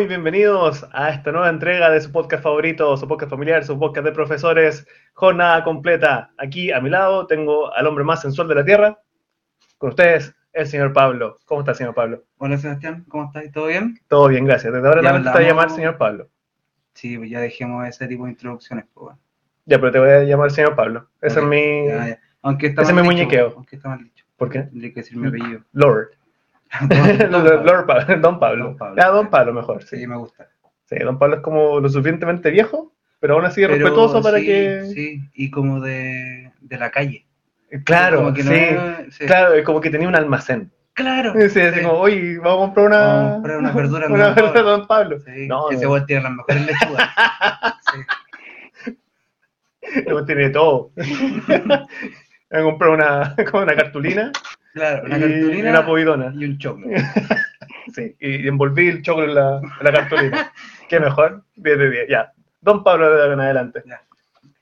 muy bienvenidos a esta nueva entrega de su podcast favorito, su podcast familiar, su podcast de profesores, jornada completa. Aquí a mi lado tengo al hombre más sensual de la tierra, con ustedes, el señor Pablo. ¿Cómo está, señor Pablo? Hola Sebastián, ¿cómo estás? ¿Todo bien? Todo bien, gracias. Desde ahora te hablamos. llamar señor Pablo. Sí, pues ya dejemos ese tipo de introducciones. Pues, bueno. Ya, pero te voy a llamar señor Pablo. Ese Ok, es mi... ya, ya. Aunque está ese es mi muñequeo. Aunque está mal dicho. ¿Por qué? Tendría que decir mi apellido. Lord. Don- Don Lord Pablo. Don Pablo. Don Pablo. Ah, Don Pablo mejor, sí. Sí, me gusta. Sí, Don Pablo es como lo suficientemente viejo, pero aún así Pero respetuoso para sí, que... Sí, y como de, de la calle. Claro, Como que no sí. Claro, es como que tenía un almacén. Claro. Sí, así sí. como, oye, vamos a comprar una... Vamos a comprar unas verduras una verdura de Don Pablo. Sí, No, ese no. tiene las mejores lechugas. Sí. No tiene todo. Voy a comprar una, como una cartulina Claro, una y cartulina una povidona. y un choclo. Sí, y envolví el choclo en la, en la cartulina. Qué mejor, 10 de 10, ya. Don Pablo de en adelante. Ya.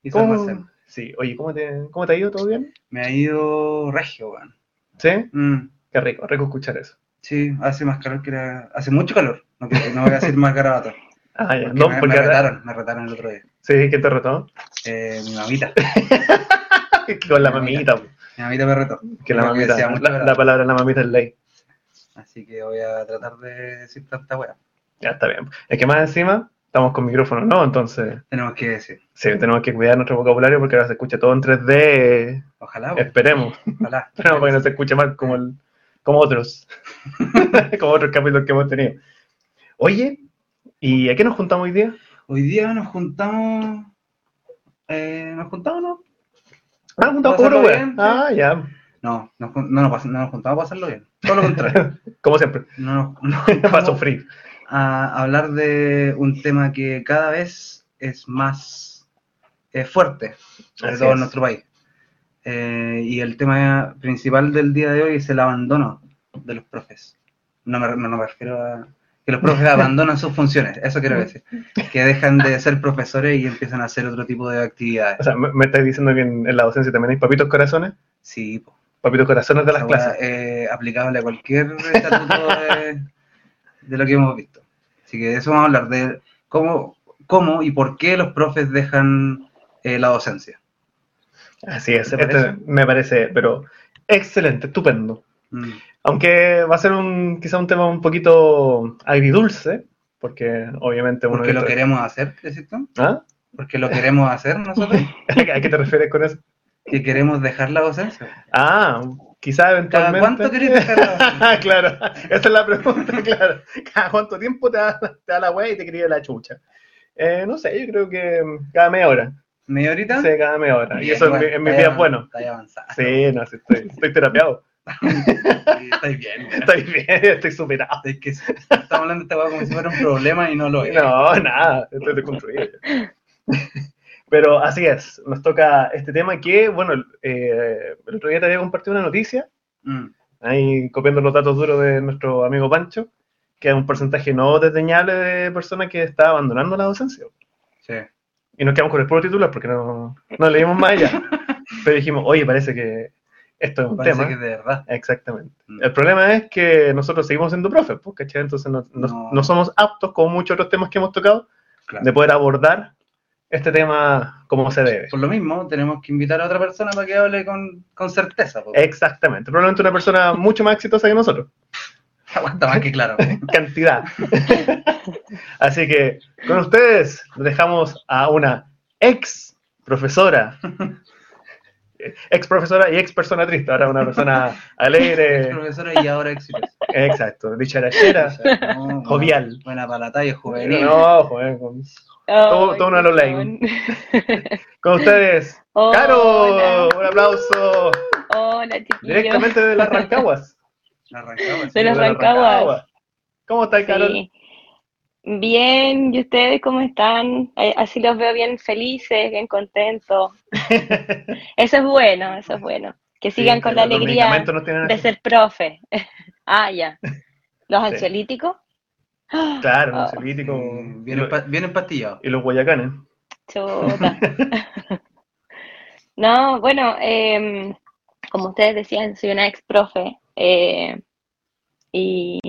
Y ¿Cómo-. Sí, oye, ¿cómo te, ¿cómo te ha ido? ¿Todo bien? Me ha ido regio, weón. ¿Sí? Mm. Qué rico, rico escuchar eso. Sí, hace más calor que era... Hace mucho calor. No, voy a decir más garabato. Ah, ya. Porque No, me, porque me retaron, me retaron el otro día. Sí, ¿quién te retó? Eh, mi mamita. Con la Mi mamita. Mi mamita me retó. Que la mamita, decía mucho la, la palabra la mamita es ley. Así que voy a tratar de decir tanta wea. Ya está bien. Es que más encima estamos con micrófono, ¿no? Entonces, Tenemos que decir. sí, tenemos que cuidar nuestro vocabulario porque ahora se escucha todo en 3D. Ojalá. wea. Esperemos. Ojalá. Esperemos para que no se escuche mal como, el, como otros. como otros capítulos que hemos tenido. Oye, ¿y a qué nos juntamos hoy día? Hoy día nos juntamos. Eh, ¿Nos juntamos no? Ah. Ah, ya. No, jun- no, nos no nos juntamos a pasarlo bien. Todo lo contrario. Como siempre. No nos, nos Para sufrir. a hablar de un tema que cada vez es más eh, fuerte, sobre todo en es. nuestro país. Eh, y el tema principal del día de hoy es el abandono de los profes. No me, no, no me refiero a que los profes abandonan sus funciones, eso quiero decir. Que dejan de ser profesores y empiezan a hacer otro tipo de O actividades. sea, ¿me, me estás diciendo que en, en la docencia también hay papitos corazones? Sí, po. Papitos corazones de las weá clases. es aplicable a cualquier estatuto de, de lo que hemos visto. Así que de eso vamos a hablar, de cómo, cómo y por qué los profes dejan eh, la docencia. Así es. ¿Te Este parece? me parece, pero excelente, estupendo. Mm. Aunque va a ser un, quizá un tema un poquito agridulce, porque obviamente uno... Porque lo queremos hacer, ¿decís tú? ¿Ah? Porque lo queremos hacer nosotros, ¿A qué te refieres con eso? que queremos dejar la docencia. Ah, quizá ¿Cada eventualmente... cuánto querés dejar la docencia? claro, esa es la pregunta, claro. ¿Cada cuánto tiempo te da, te da la wea y te quería la chucha? Eh, no sé, yo creo que cada media hora. ¿Media horita? Sí, cada media hora. Y eso en, bueno, mi- en mis está días avan- bueno. Está avanzado. Sí, no, sí, estoy, estoy terapiado. Sí, Estáis bien. mira. Estoy bien, estoy superado. Es que estamos hablando de esta como si fuera un problema y no lo es. No, nada, estoy deconstruido. Pero así es, nos toca este tema que, bueno, eh, el otro día te había compartido una noticia, Mm. ahí copiando los datos duros de nuestro amigo Pancho, que hay un porcentaje no desdeñable de personas que está abandonando la docencia. Sí. Y nos quedamos con el puro titular porque no, no leímos más allá. Pero dijimos, oye, parece que esto es un Parece tema. que de verdad. Exactamente. Mm. El problema es que nosotros seguimos siendo profes, pues, ¿cachai? Entonces no, no- No. no somos aptos, como muchos otros temas que hemos tocado, Claro. de poder abordar este tema como se debe. Por lo mismo, tenemos que invitar a otra persona para que hable con, con certeza. po. Exactamente. Probablemente una persona mucho más exitosa que nosotros. Aguanta más que claro. po. Cantidad. Así que con ustedes dejamos a una ex profesora. Ex profesora y ex persona triste. Ahora una persona Ex alegre. profesora y ahora exitosa. Exacto. Dicharachera. No, Jovial. Buena para la talla juvenil. No, joder, con- Todo- todo una Lolaine. Con ustedes, Hola. Caro, un aplauso. Hola, chiquillos. Directamente de las Rancaguas. La De las las Rancagua. ¿Cómo estás, Carol? Sí. Bien, ¿y ustedes cómo están? Eh, Así los veo bien felices, bien contentos. Eso es bueno, eso es bueno. Que sigan Sí, con la alegría de ser profe. Ah, ya. ¿Los Sí. ansiolíticos? Claro, los ansiolíticos los- empa- bien empastillado. y los guayacanes. Chuta. No, bueno, em, como ustedes decían, soy una ex profe eh, y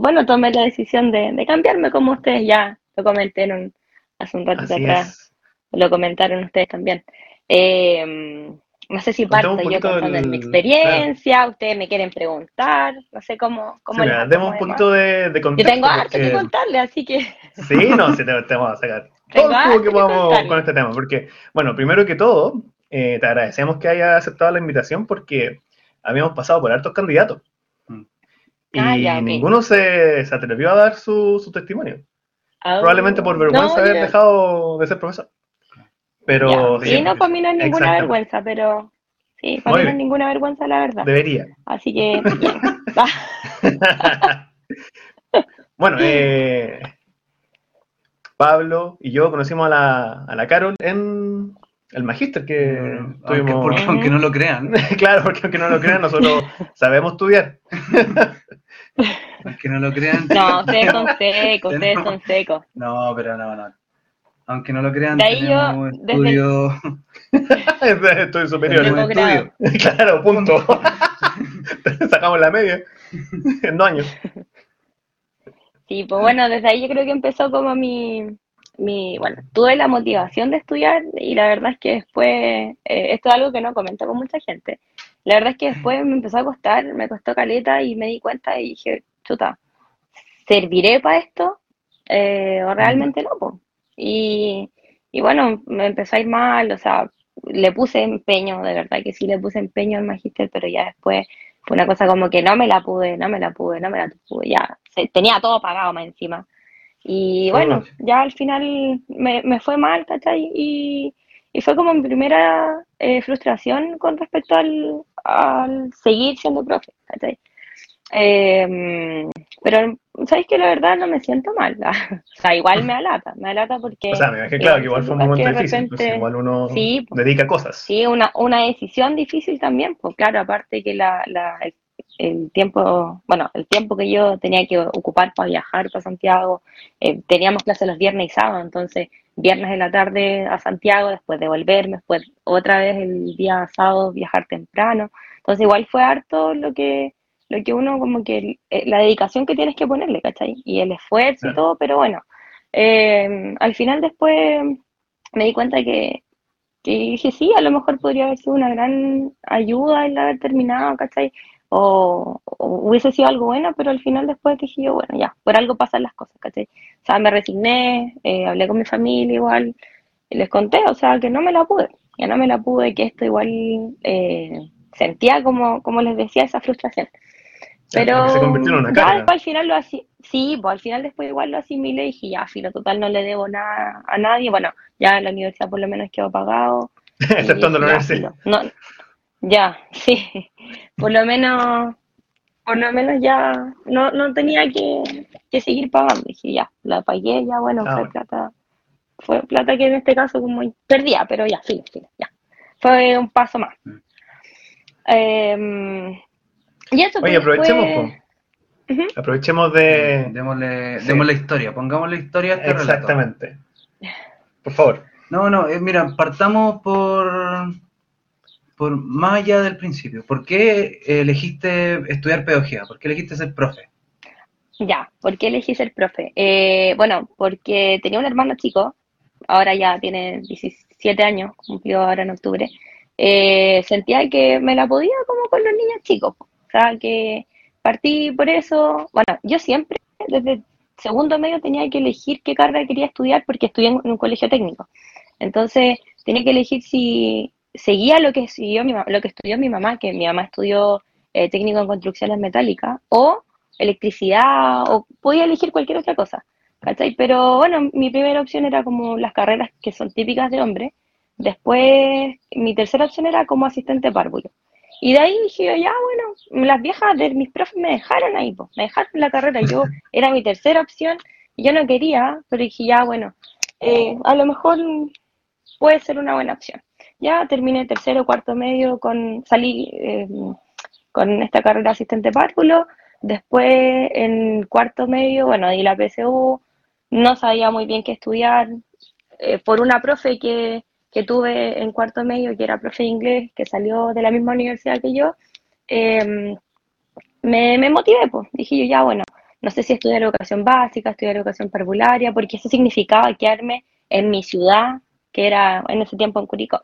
bueno, tomé la decisión de, de cambiarme como ustedes ya lo comenté en un, hace un ratito Así atrás, es. lo comentaron ustedes también. Eh, no sé si parto yo contando del- mi experiencia, ustedes me quieren preguntar, no sé cómo, Sí, cómo les- demos un poquito de, de Yo tengo harto que contarle, así que Sí, no, sí, te, te vamos a sacar todo jugo que podamos con este tema. Porque, bueno, primero que todo, eh, te agradecemos que hayas aceptado la invitación porque habíamos pasado por hartos candidatos. Y Ah, ya, ninguno se, se atrevió a dar su, su testimonio. Ah, Probablemente por vergüenza no, haber dejado de ser profesor. Pero ya, sí, no, para mí no es ninguna vergüenza, pero sí, para Muy mí no es ninguna vergüenza, la verdad. Debería. Así que, bueno, eh, Pablo y yo conocimos a la, a la Carol en el magíster que Aunque, tuvimos. porque, aunque no lo crean, claro, porque aunque no lo crean, nosotros sabemos estudiar. aunque no lo crean. No, ustedes son secos, ustedes son secos. No, pero no, no. Aunque no lo crean, De ahí yo, tenemos desde-. Estoy superior. Tenemos grado. estudios. claro, punto. Sacamos la media en dos años. Sí, pues bueno, desde ahí yo creo que empezó como mi, mi, bueno, tuve la motivación de estudiar y la verdad es que después, eh, esto es algo que no comento con mucha gente, la verdad es que después me empezó a costar, me costó caleta y me di cuenta y dije, chuta, ¿serviré para esto? Eh, ¿O realmente no? po? Y, y bueno, me empezó a ir mal, o sea, le puse empeño, de verdad que sí le puse empeño al magíster, pero ya después fue una cosa como que no me la pude, no me la pude, no me la pude, ya, se- tenía todo pagado más encima. Y bueno, ya al final me, me fue mal, ¿cachai? Y, y fue como mi primera eh, frustración con respecto al, al seguir siendo profe, ¿cachai? Eh, pero, ¿sabéis que la verdad no me siento mal? o sea, igual me alata, me alata porque... O sea, me imagino claro que igual fue un momento difícil. pues, repente- igual uno Sí, dedica cosas. Sí, una, una decisión difícil también, pues claro, aparte que la, la, el, tiempo, bueno, el tiempo que yo tenía que ocupar para viajar para Santiago, eh, teníamos clases los viernes y sábados, entonces viernes en la tarde a Santiago, después devolverme, después otra vez el día sábado viajar temprano, entonces igual fue harto lo que, lo que uno como que, eh, la dedicación que tienes que ponerle, ¿cachai? Y el esfuerzo y todo, pero bueno, eh, al final después me di cuenta que, que dije, sí, a lo mejor podría haber sido una gran ayuda el haber terminado, ¿cachai? O, o hubiese sido algo bueno, pero al final después dije yo, bueno, ya, por algo pasan las cosas, ¿cachai? O sea, me resigné, eh, hablé con mi familia igual, y les conté, o sea, que no me la pude, que no me la pude, que esto igual eh, sentía como, como les decía, esa frustración. Pero se convirtió en una ya carga. al final lo así, sí, pues al final después igual lo asimilé y dije, ya, filo, total, no le debo nada a nadie. Bueno, ya la universidad por lo menos quedó pagado. y Exceptuando la ya, universidad. No, ya, sí, por lo menos, por lo menos ya no, no tenía que, que seguir pagando. Dije, ya, la pagué, ya, bueno, Ah, fue bueno. plata, fue plata que en este caso como perdía, pero ya, filo, filo, ya. Fue un paso más. Mm. Em, y eso, Oye, pues, aprovechemos, po. Ujú. aprovechemos de... Démosle, Sí. démosle historia, pongamos la historia a este relato. Exactamente. Por favor. No, no, eh, mira, partamos por, por más allá del principio. ¿Por qué elegiste estudiar pedagogía? ¿Por qué elegiste ser profe? Ya, ¿por qué elegí ser profe? Eh, bueno, porque tenía un hermano chico, ahora ya tiene 17 años, cumplió ahora en octubre. Eh, sentía que me la podía como con los niños chicos. O sea, que partí por eso. Bueno, yo siempre, desde segundo medio, tenía que elegir qué carrera quería estudiar porque estudié en un colegio técnico. Entonces, tenía que elegir si seguía lo que, siguió mi, lo que estudió mi mamá, que mi mamá estudió eh, técnico en construcciones metálicas, o electricidad, o podía elegir cualquier otra cosa, ¿cachai? Pero bueno, mi primera opción era como las carreras que son típicas de hombre, después mi tercera opción era como asistente párvulo. Y de ahí dije, yo, ya bueno, las viejas de mis profes me dejaron ahí, po, me dejaron la carrera, yo era mi tercera opción, yo no quería, pero dije, ya bueno, eh, a lo mejor puede ser una buena opción. Ya terminé tercero, cuarto medio, con salí eh, con esta carrera asistente párvulo, Después, en cuarto medio, bueno, di la PSU, no sabía muy bien qué estudiar, eh, por una profe que, que tuve en cuarto medio, que era profe de inglés, que salió de la misma universidad que yo, eh, me, me motivé, pues. Dije yo, ya, bueno, no sé si estudiar educación básica, estudiar educación parvularia, porque eso significaba quedarme en mi ciudad, que era en ese tiempo en Curicó.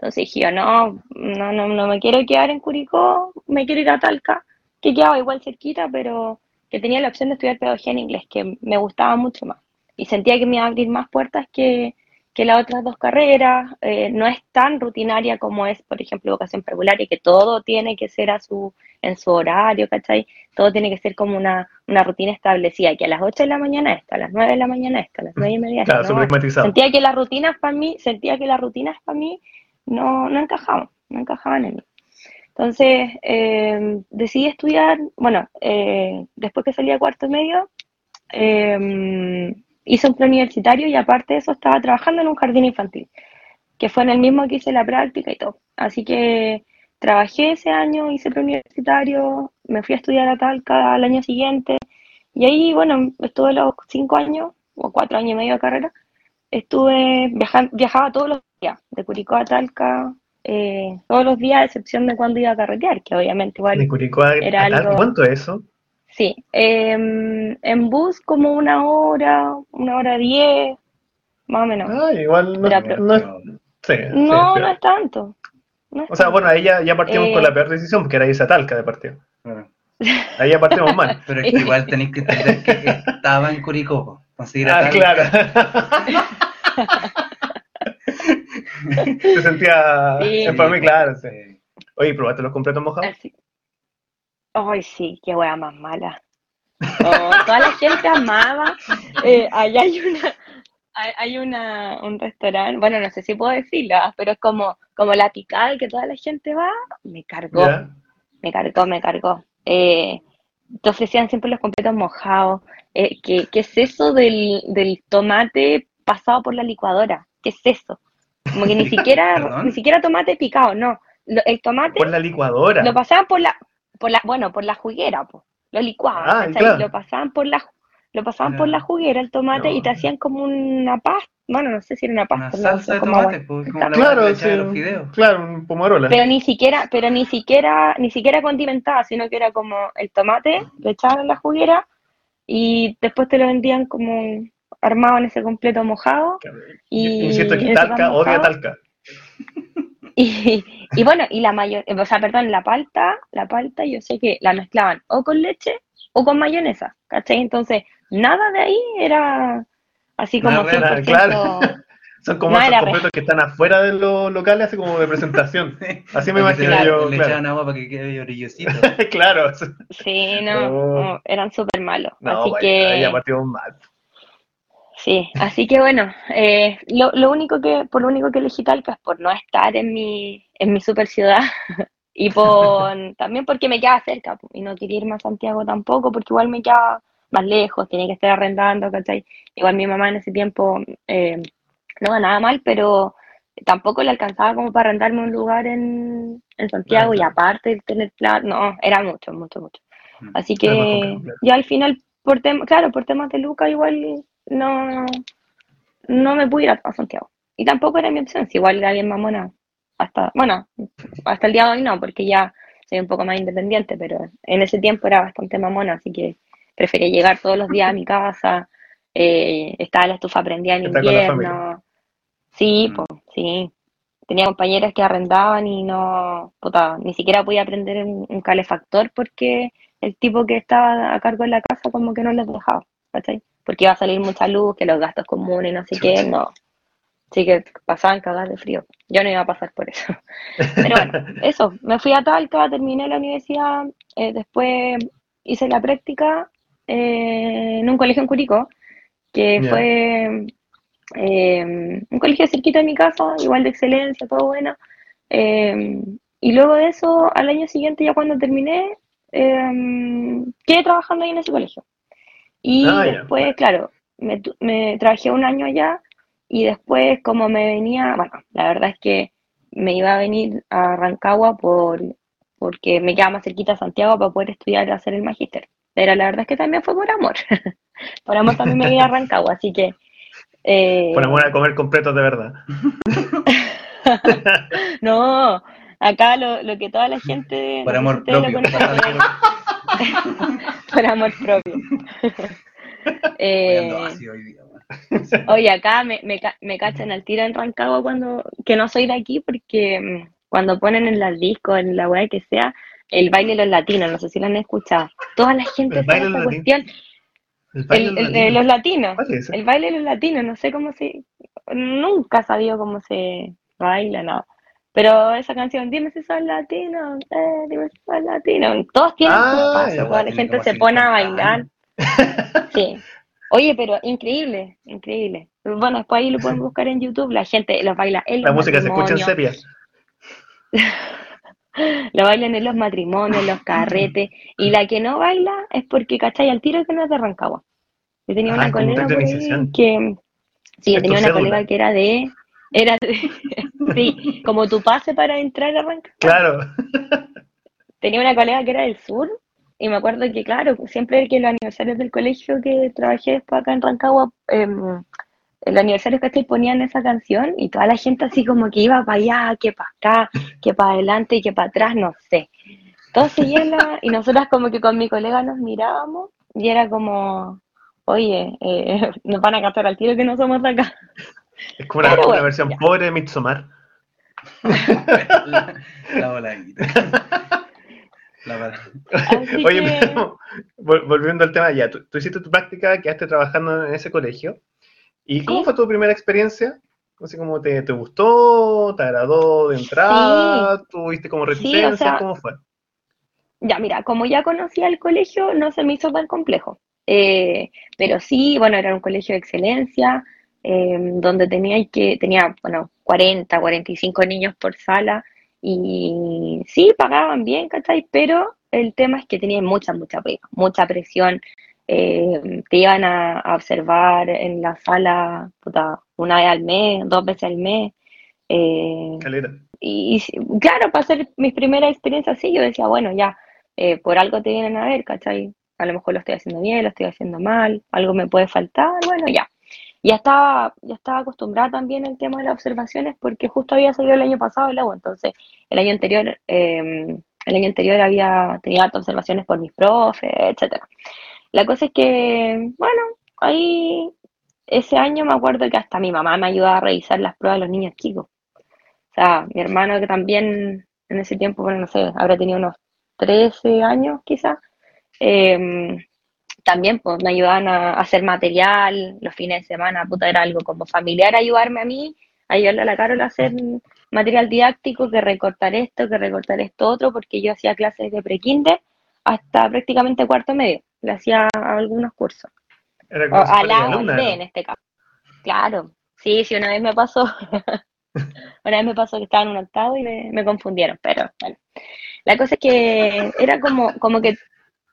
Entonces dije yo, no, no, no, no me quiero quedar en Curicó, me quiero ir a Talca, que quedaba igual cerquita, pero que tenía la opción de estudiar pedagogía en inglés, que me gustaba mucho más. Y sentía que me iba a abrir más puertas que, que las otras dos carreras. Eh, no es tan rutinaria como es, por ejemplo, educación parvularia, que todo tiene que ser a su, en su horario, ¿cachai? Todo tiene que ser como una, una rutina establecida, que a las 8 de la mañana está, a las 9 de la mañana está, a las 9 y media Claro, está. súper Sentía que las rutinas para mí, sentía que las rutinas para mí no, no encajaban, no encajaban en mí. Entonces, eh, decidí estudiar, bueno, eh, después que salí a cuarto medio, eh, hice un preuniversitario y aparte de eso estaba trabajando en un jardín infantil, que fue en el mismo que hice la práctica y todo. Así que trabajé ese año, hice preuniversitario, me fui a estudiar a Talca al año siguiente y ahí, bueno, estuve los cinco años o cuatro años y medio de carrera, estuve, viaja, viajaba todos los de Curicó a Talca, eh, todos los días, a excepción de cuando iba a carretear, que obviamente igual De Curicó a- era a Talca, algo- ¿Cuánto es eso? Sí, em, en bus como una hora, una hora diez, más o menos. Ah, igual no, Era no es. Sí, sí, no, pero- no es tanto. no es O sea, tanto. bueno, ahí ya, ya partimos Eh. con la peor decisión, porque era irse a Talca de partido. Ahí ya partimos mal. Pero es que igual tenéis que entender que estaba en Curicó. po. Conseguir a Ah, Talca. claro. Se sentía. Sí. Para mí, claro. sí. Oye, ¿probaste los completos mojados? Ay, sí, qué wea más mala. Oh, toda la gente amaba. Eh, allá hay una, hay, hay una, un restaurante, bueno, no sé si puedo decirlo, ah, pero es como, como la picada que toda la gente va, me cargó. Me cargó, me cargó. Eh, te ofrecían siempre los completos mojados. Eh, ¿qué, qué es eso del, del tomate pasado por la licuadora? ¿Qué es eso? Como que ni siquiera, ni siquiera tomate picado, no. Lo- el tomate Por la licuadora. lo pasaban por la, por la, bueno, por la juguera, po. Lo licuaban, Ah. Lo pasaban por la, lo pasaban por la juguera el tomate y te hacían como una pasta, bueno, no sé si era una pasta, Una no, salsa de como tomate, pues, como la Claro, claro, sí, de los fideos. claro, un pomarola. Pero ni siquiera, pero ni siquiera, ni siquiera condimentada, sino que era como el tomate, lo echaban en la juguera y después te lo vendían como armado en ese completo mojado. Y Insisto que Talca odia. Talca. Y, y bueno, y la mayor, o sea, perdón, la palta, la palta yo sé que la mezclaban o con leche o con mayonesa, ¿cachai? Entonces, nada de ahí era así como Nada real, 100%. claro. Son como No, esos completos que están afuera de los locales, así como de presentación. Así me imagino le- yo, Le claro. echaban agua para que quede brillosito. claro. Sí, no, No. no, eran súper malos. No, así vaya, que, ahí ya partimos mal. Sí, así que bueno, eh, lo, lo único que, por lo único que elegí Talca es por no estar en mi, en mi super ciudad y por, también porque me queda cerca y no quería irme a Santiago tampoco porque igual me queda más lejos, tenía que estar arrendando, ¿cachai? Igual mi mamá en ese tiempo eh, no ganaba mal, pero tampoco le alcanzaba como para arrendarme un lugar en, en Santiago y aparte de tener plata, no, era mucho, mucho, mucho. Así Era más que yo al final, por tem claro, por temas de Luca igual no, no me pude ir a, a Santiago. Y tampoco era mi opción, si igual era bien mamona. Hasta, bueno, hasta el día de hoy no, porque ya soy un poco más independiente, pero en ese tiempo era bastante mamona, así que prefería llegar todos los días a mi casa, eh, estaba la estufa prendida en invierno. Sí, Mm. pues, sí. Tenía compañeras que arrendaban y no, puta, ni siquiera podía prender un, un calefactor porque el tipo que estaba a cargo de la casa como que no les dejaba, ¿cachai? Porque iba a salir mucha luz, que los gastos comunes no sé qué, no. Así que pasaban cagadas de frío. Yo no iba a pasar por eso. Pero bueno, eso, me fui a Talca, terminé la universidad, eh, después hice la práctica eh, en un colegio en Curicó, que fue eh, un colegio cerquita de mi casa, igual de excelencia, todo bueno. Y luego de eso, al año siguiente, ya cuando terminé, quedé trabajando ahí en ese colegio. Y Ah, ya. después, claro, me, me trabajé un año allá y después como me venía, bueno, la verdad es que me iba a venir a Rancagua por, porque me quedaba más cerquita a Santiago para poder estudiar y hacer el magíster. Pero la verdad es que también fue por amor. por amor también me vine a Rancagua, así que... eh, Por amor a comer completos de verdad. no, acá lo, lo que toda la gente... Por no amor propio. por amor propio. Eh, hoy día. Oye, acá me, me, me cachan al tiro en Rancagua cuando, que no soy de aquí, porque mm, cuando ponen en las discos, en la web que sea, el baile de los latinos, no sé si lo han escuchado. Toda la gente ¿El sabe los cuestión. El baile de latino. los latinos, ¿Cuál es ese? el baile de los latinos, no sé cómo se, nunca he sabido cómo se baila, nada. Pero esa canción, dime si soy latino, eh, dime si soy latino, todos tienen Ah, weá, toda la gente se pone a 50 bailar. Sí. Oye, pero increíble, increíble. Bueno, después ahí lo pueden buscar en YouTube. La gente los baila en La los música se escucha en sepia. lo bailan en los matrimonios, en los carretes. Y la que no baila es porque, ¿cachai? Al tiro que no es de Rancagua. Yo tenía Ah, una un colega que, sí, yo tenía una colega que era de, era sí, como tu pase para entrar a Rancagua. Claro. tenía una colega que era del sur y me acuerdo que, claro, siempre que los aniversarios del colegio que trabajé después acá en Rancagua, em, el aniversario que ponían esa canción y toda la gente así como que iba para allá, que para acá, que para adelante y que para atrás, no sé. Todos seguían y nosotras como que con mi colega nos mirábamos y era como, oye, eh, nos van a cantar al tiro que no somos de acá. Es como una, una versión ya. pobre de Midsommar. La, la voladita. La voladita. Así Oye, que- pero, vol- volviendo al tema, ya, tú, tú hiciste tu práctica, quedaste trabajando en ese colegio. ¿Y cómo fue tu primera experiencia? Así como te, te gustó, te agradó de entrada, tuviste como Sí, o reticencia, sea, ¿cómo fue? Ya, mira, como ya conocía el colegio, no se me hizo tan complejo. Eh, pero sí, bueno, era un colegio de excelencia, eh, donde tenía que, tenía, bueno, 40, 45 niños por sala, y sí, pagaban bien, ¿cachai? Pero el tema es que tenía mucha, mucha pega, mucha presión. eh, te iban a, a observar en la sala, puta, una vez al mes, dos veces al mes. eh, y, y claro, para hacer mis primeras experiencias así, yo decía, bueno, ya, eh, por algo te vienen a ver, ¿cachai? A lo mejor lo estoy haciendo bien, lo estoy haciendo mal, algo me puede faltar, bueno, ya. Ya estaba, ya estaba acostumbrada también al tema de las observaciones porque justo había salido el año pasado el agua, entonces el año anterior, eh, el año anterior había tenido observaciones por mis profes, etcétera. La cosa es que, bueno, ahí ese año me acuerdo que hasta mi mamá me ayudaba a revisar las pruebas de los niños chicos. O sea, mi hermano que también en ese tiempo, bueno, no sé, habrá tenido unos 13 años quizás, eh, también pues me ayudaban a, hacer material los fines de semana, puta, era algo como familiar ayudarme a mí, ayudarle a la Carol a hacer material didáctico, que recortar esto, que recortar esto otro, porque yo hacía clases de pre-kinder hasta prácticamente cuarto medio, le hacía algunos cursos. Era O como si a la o alumna, en este caso. Claro, sí, sí, una vez me pasó, una vez me pasó que estaba en un octavo y me, me confundieron, pero bueno. La cosa es que era como, como que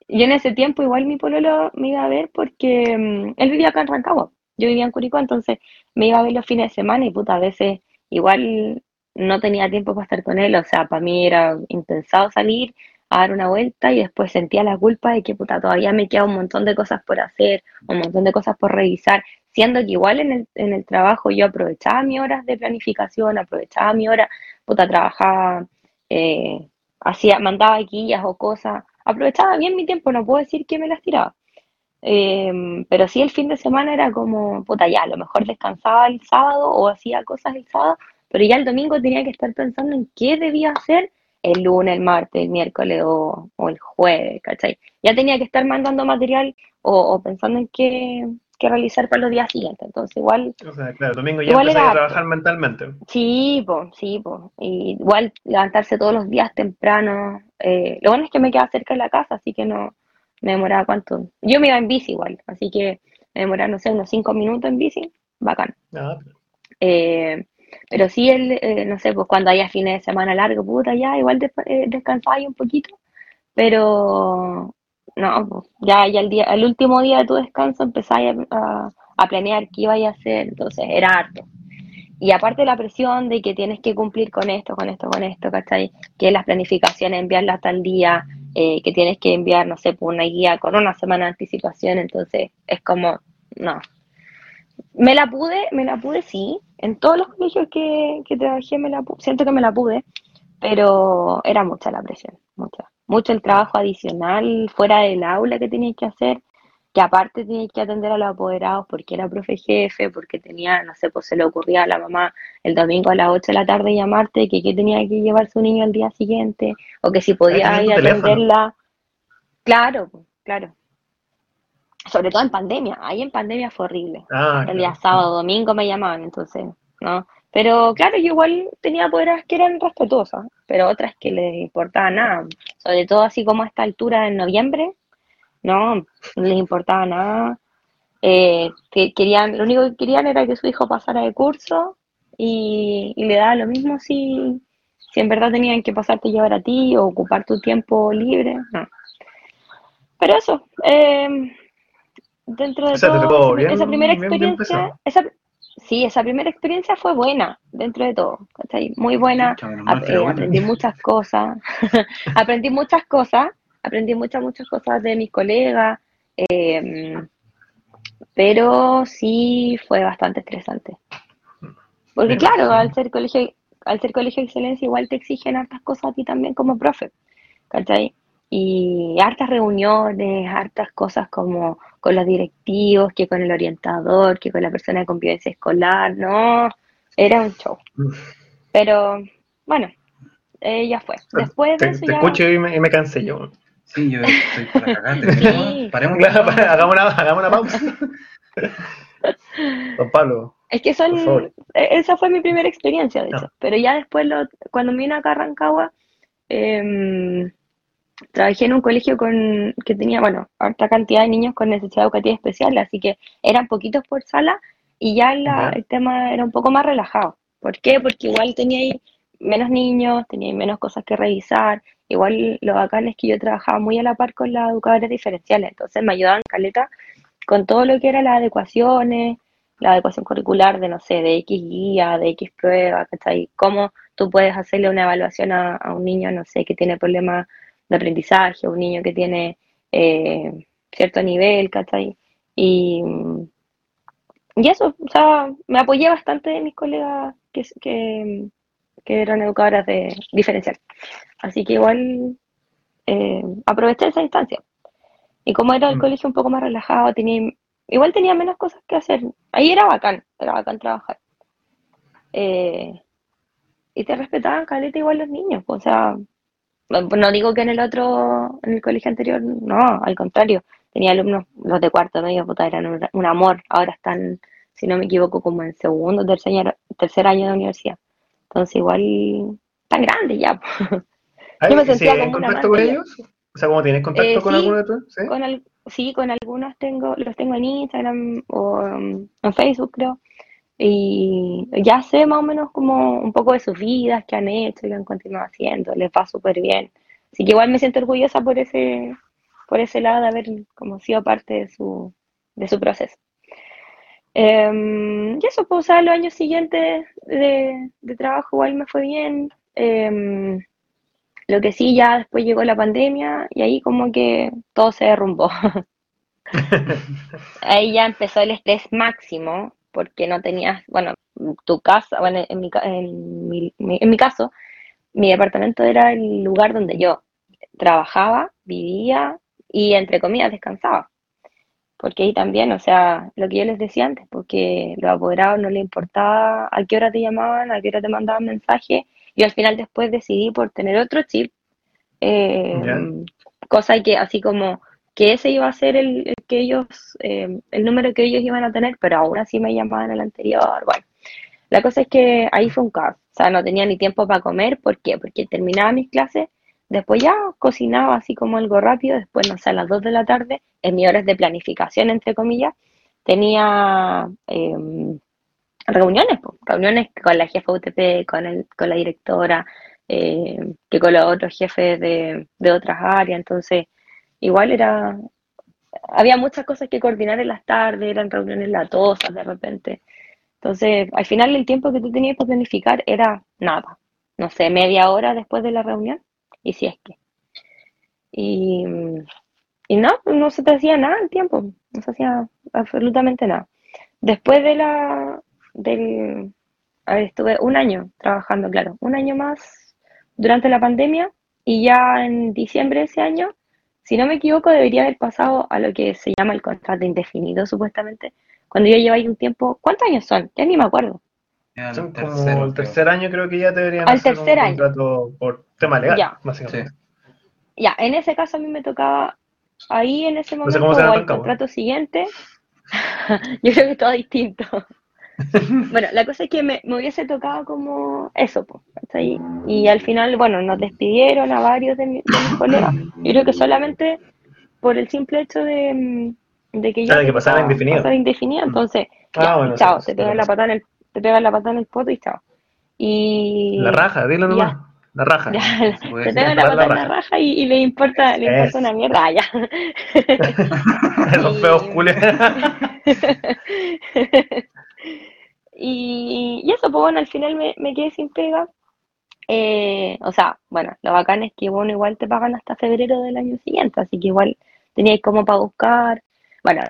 yo en ese tiempo igual mi pololo me iba a ver porque mm, él vivía acá en Rancagua, yo vivía en Curicó, entonces me iba a ver los fines de semana y puta, a veces igual no tenía tiempo para estar con él, o sea, para mí era impensado salir a dar una vuelta y después sentía la culpa de que puta, todavía me queda un montón de cosas por hacer, un montón de cosas por revisar, siendo que igual en el, en el trabajo yo aprovechaba mis horas de planificación, aprovechaba mi hora, puta, trabajaba, eh, hacía, mandaba guías o cosas, aprovechaba bien mi tiempo, no puedo decir que me las tiraba. Eh, pero sí el fin de semana era como, puta, ya, a lo mejor descansaba el sábado o hacía cosas el sábado, pero ya el domingo tenía que estar pensando en qué debía hacer el lunes, el martes, el miércoles o, o el jueves, ¿cachai? Ya tenía que estar mandando material o, o pensando en qué, qué realizar para los días siguientes. Entonces, igual, O sea, claro, domingo ya Igual era a trabajar mentalmente. sí, pues, sí, pues. Igual levantarse todos los días temprano. eh, lo bueno es que me queda cerca de la casa, así que no me demoraba cuánto. Yo me iba en bici igual, así que me demoraba, no sé, unos cinco minutos en bici, bacán. Ah, Eh, pero sí, el, eh, no sé, pues cuando haya fines de semana largo, puta, ya igual des- eh, descansaba ahí un poquito, pero no, pues, ya, ya el día, el último día de tu descanso empezáis a, planear qué ibas a hacer, entonces era harto. Y aparte la presión de que tienes que cumplir con esto, con esto, con esto, ¿cachai? Que las planificaciones, enviarlas tal día, eh, que tienes que enviar, no sé, por una guía con una semana de anticipación, entonces es como, no. Me la pude, me la pude, sí. En todos los colegios que, que trabajé me la siento que me la pude, pero era mucha la presión, mucha. Mucho el trabajo adicional fuera del aula que tenías que hacer, que aparte tenías que atender a los apoderados porque era profe jefe, porque tenía, no sé, pues se le ocurría a la mamá el domingo a las 8 de la tarde llamarte que, que tenía que llevar su niño al día siguiente, o que si podía ir a atenderla. Claro, pues, claro. Sobre todo en pandemia, ahí en pandemia fue horrible. Ah, el día claro. sábado, domingo me llamaban, entonces, ¿no? Pero claro, yo igual tenía apoderadas que eran respetuosas, pero otras que les importaba nada. Sobre todo así como a esta altura en noviembre, no, no les importaba nada. Eh, que querían, lo único que querían era que su hijo pasara de curso y, y le daba lo mismo si, si en verdad tenían que pasarte a llevar a ti o ocupar tu tiempo libre. No. Pero eso, eh, dentro de O sea, te todo, tocó esa, bien- primera experiencia, esa, sí, esa primera experiencia fue buena, dentro de todo, ¿cachai? Muy buena, ap- eh, aprendí muchas cosas, aprendí muchas cosas, aprendí muchas, muchas cosas de mis colegas, eh, pero sí fue bastante estresante. Porque claro, al ser colegio, al ser colegio de excelencia igual te exigen hartas cosas a ti también como profe, ¿cachai? Y hartas reuniones, hartas cosas como con los directivos, que con el orientador, que con la persona de convivencia escolar, no, era un show. Pero bueno, eh, ya fue. Después de Te, eso te ya... escucho y me, y me cansé yo. Sí, yo estoy para cagarte. Sí. Paremos. Claro, para- hagamos, una, hagamos una pausa. Don Pablo. Es que son, e- esa fue mi primera experiencia, de No. hecho. Pero ya después, lo, cuando me vine acá a Rancagua, em, trabajé en un colegio con, que tenía, bueno, harta cantidad de niños con necesidad educativa especial, así que eran poquitos por sala y ya la- el tema era un poco más relajado. ¿Por qué? Porque igual tenía ahí menos niños, tenía menos cosas que revisar. Igual lo bacán es que yo trabajaba muy a la par con las educadoras diferenciales, entonces me ayudaban caleta con todo lo que era las adecuaciones, la adecuación curricular de, no sé, de X guía, de X prueba, ¿cachai? Cómo tú puedes hacerle una evaluación a, a un niño, no sé, que tiene problemas de aprendizaje, un niño que tiene eh, cierto nivel, ¿cachai? Y, y eso, o sea, me apoyé bastante de mis colegas que, que, que eran educadoras de diferencial. Así que igual eh, aproveché esa instancia. Y como era el Mm. colegio un poco más relajado, tenía, igual tenía menos cosas que hacer. Ahí era bacán, era bacán trabajar. Eh, y te respetaban caleta igual los niños, o sea, no, no digo que en el otro, en el colegio anterior, no, al contrario, tenía alumnos, los de cuarto medio, puta, eran un, un amor, ahora están, si no me equivoco, como en segundo, tercer año, tercer año de universidad. Entonces igual, tan grandes ya. ¿Hay- Yo me ¿sí sentía hay como una contacto con ellos? O sea, ¿cómo tienes contacto Eh, con alguno de tus? ¿Sí? Con al- sí, con algunos tengo, los tengo en Instagram o um, en Facebook, creo. Y ya sé más o menos como un poco de sus vidas, qué han hecho, qué han continuado haciendo, les va súper bien. Así que igual me siento orgullosa por ese, por ese lado de haber como sido parte de su, de su proceso. Em, y eso, pues, o sea, los años siguientes de, de trabajo igual me fue bien. Em, lo que sí, ya después llegó la pandemia y ahí como que todo se derrumbó. Ahí ya empezó el estrés máximo porque no tenías, bueno, tu casa, bueno, en mi, en mi, en mi caso, mi departamento era el lugar donde yo trabajaba, vivía y entre comillas descansaba. Porque ahí también, o sea, lo que yo les decía antes, porque los apoderados no les importaba a qué hora te llamaban, a qué hora te mandaban mensaje. Yo al final después decidí por tener otro chip, eh, cosa que así como que ese iba a ser el que ellos, eh, el número que ellos iban a tener, pero aún así me llamaban al anterior. Bueno, la cosa es que ahí fue un caos. O sea, no tenía ni tiempo para comer. ¿Por qué? Porque terminaba mis clases, después ya cocinaba así como algo rápido, después, no sé, a las 2 de la tarde, en mis horas de planificación, entre comillas, tenía eh, reuniones, po, reuniones con la jefa UTP, con, el, con la directora, eh, que con los otros jefes de, de otras áreas. Entonces, igual era, había muchas cosas que coordinar en las tardes, eran reuniones latosas de repente. Entonces, al final el tiempo que tú tenías para planificar era nada, no sé, media hora después de la reunión, y si es que. Y, y no, no se te hacía nada el tiempo, no se hacía absolutamente nada. Después de la, del, a ver, estuve un año trabajando, claro, un año más durante la pandemia y ya en diciembre de ese año, si no me equivoco, debería haber pasado a lo que se llama el contrato indefinido, supuestamente. Cuando yo llevo ahí un tiempo, ¿cuántos años son? Ya ni me acuerdo. Ya, Son tercero, el creo. tercer año creo que ya deberían Al hacer tercer un año. contrato por tema legal, Ya. básicamente. Ya, en ese caso a mí me tocaba ahí en ese No sé momento o el Rancagua. contrato siguiente. Yo creo que todo distinto. Bueno, la cosa es que me, me hubiese tocado como eso, po, ¿cachai? Y al final, bueno, nos despidieron a varios de, mi- de mis colegas. Yo creo que solamente por el simple hecho de, mm, de que pasara tocaba indefinido. entonces, Ah, ya, bueno, chao, sí, te sí, pegan sí, la sí. patada en el, te pegan la patada en el poto y chao. Y La raja, dilo nomás. La raja. ya, te pegan la patada en la raja. y, y le importa, le importa una mierda, ah, ya. Esos feos culiados. Y, y eso, pues bueno, al final me, quedé sin pega. Eh, o sea, bueno, lo bacán es que bueno, igual te pagan hasta febrero del año siguiente, así que igual teníais como para buscar. Bueno,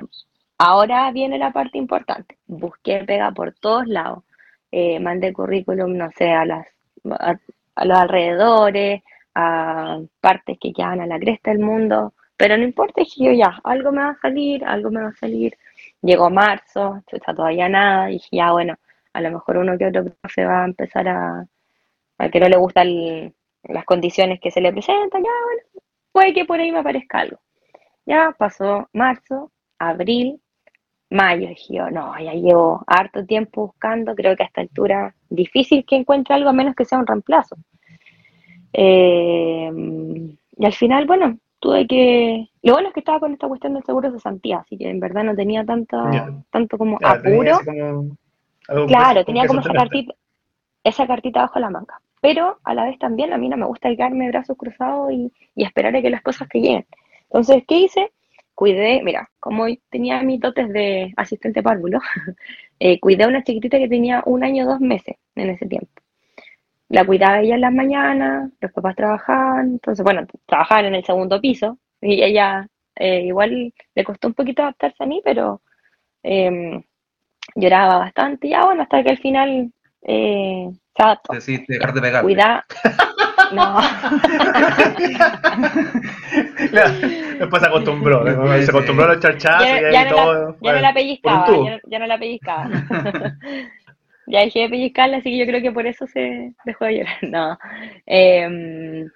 ahora viene la parte importante. Busqué pega por todos lados. Eh, mandé currículum, no sé, a las a, los alrededores, a partes que quedan a la cresta del mundo, pero no importa, dije yo ya, algo me va a salir, algo me va a salir. Llegó marzo, está todavía nada, y dije ya, bueno, a lo mejor uno que otro profe va a empezar a, a que no le gustan las condiciones que se le presentan, ya, bueno, puede que por ahí me aparezca algo. Ya pasó marzo, abril, mayo, dije yo, no, ya llevo harto tiempo buscando, creo que a esta altura difícil que encuentre algo a menos que sea un reemplazo. Eh, y al final, bueno, tuve que... Lo bueno es que estaba con esta cuestión del seguro de cesantía, así que en verdad no tenía tanta, tanto como apuro. como Claro, tenía como esa cartita, esa cartita bajo la manga. Pero a la vez también a mí no me gusta quedarme brazos cruzados y, y esperar a que las cosas que lleguen. Entonces, ¿qué hice? Cuidé, mira, como tenía mis dotes de asistente párvulo, eh, cuidé a una chiquitita que tenía un año, dos meses en ese tiempo. La cuidaba ella en las mañanas, los papás trabajaban, entonces, bueno, trabajaban en el segundo piso y ella eh, igual le costó un poquito adaptarse a mí, pero em, lloraba bastante, ya bueno, hasta que al final eh, se adaptó. Decidiste dejar de pegar. Cuida, no, Claro, Después se acostumbró, se acostumbró a los charchazos ya, y no todo. la, ya no la pellizcaba, tubo. ya, no- ya no la pellizcaba. Ya dejé de pellizcarla, así que yo creo que por eso se dejó de llorar. No. Eh,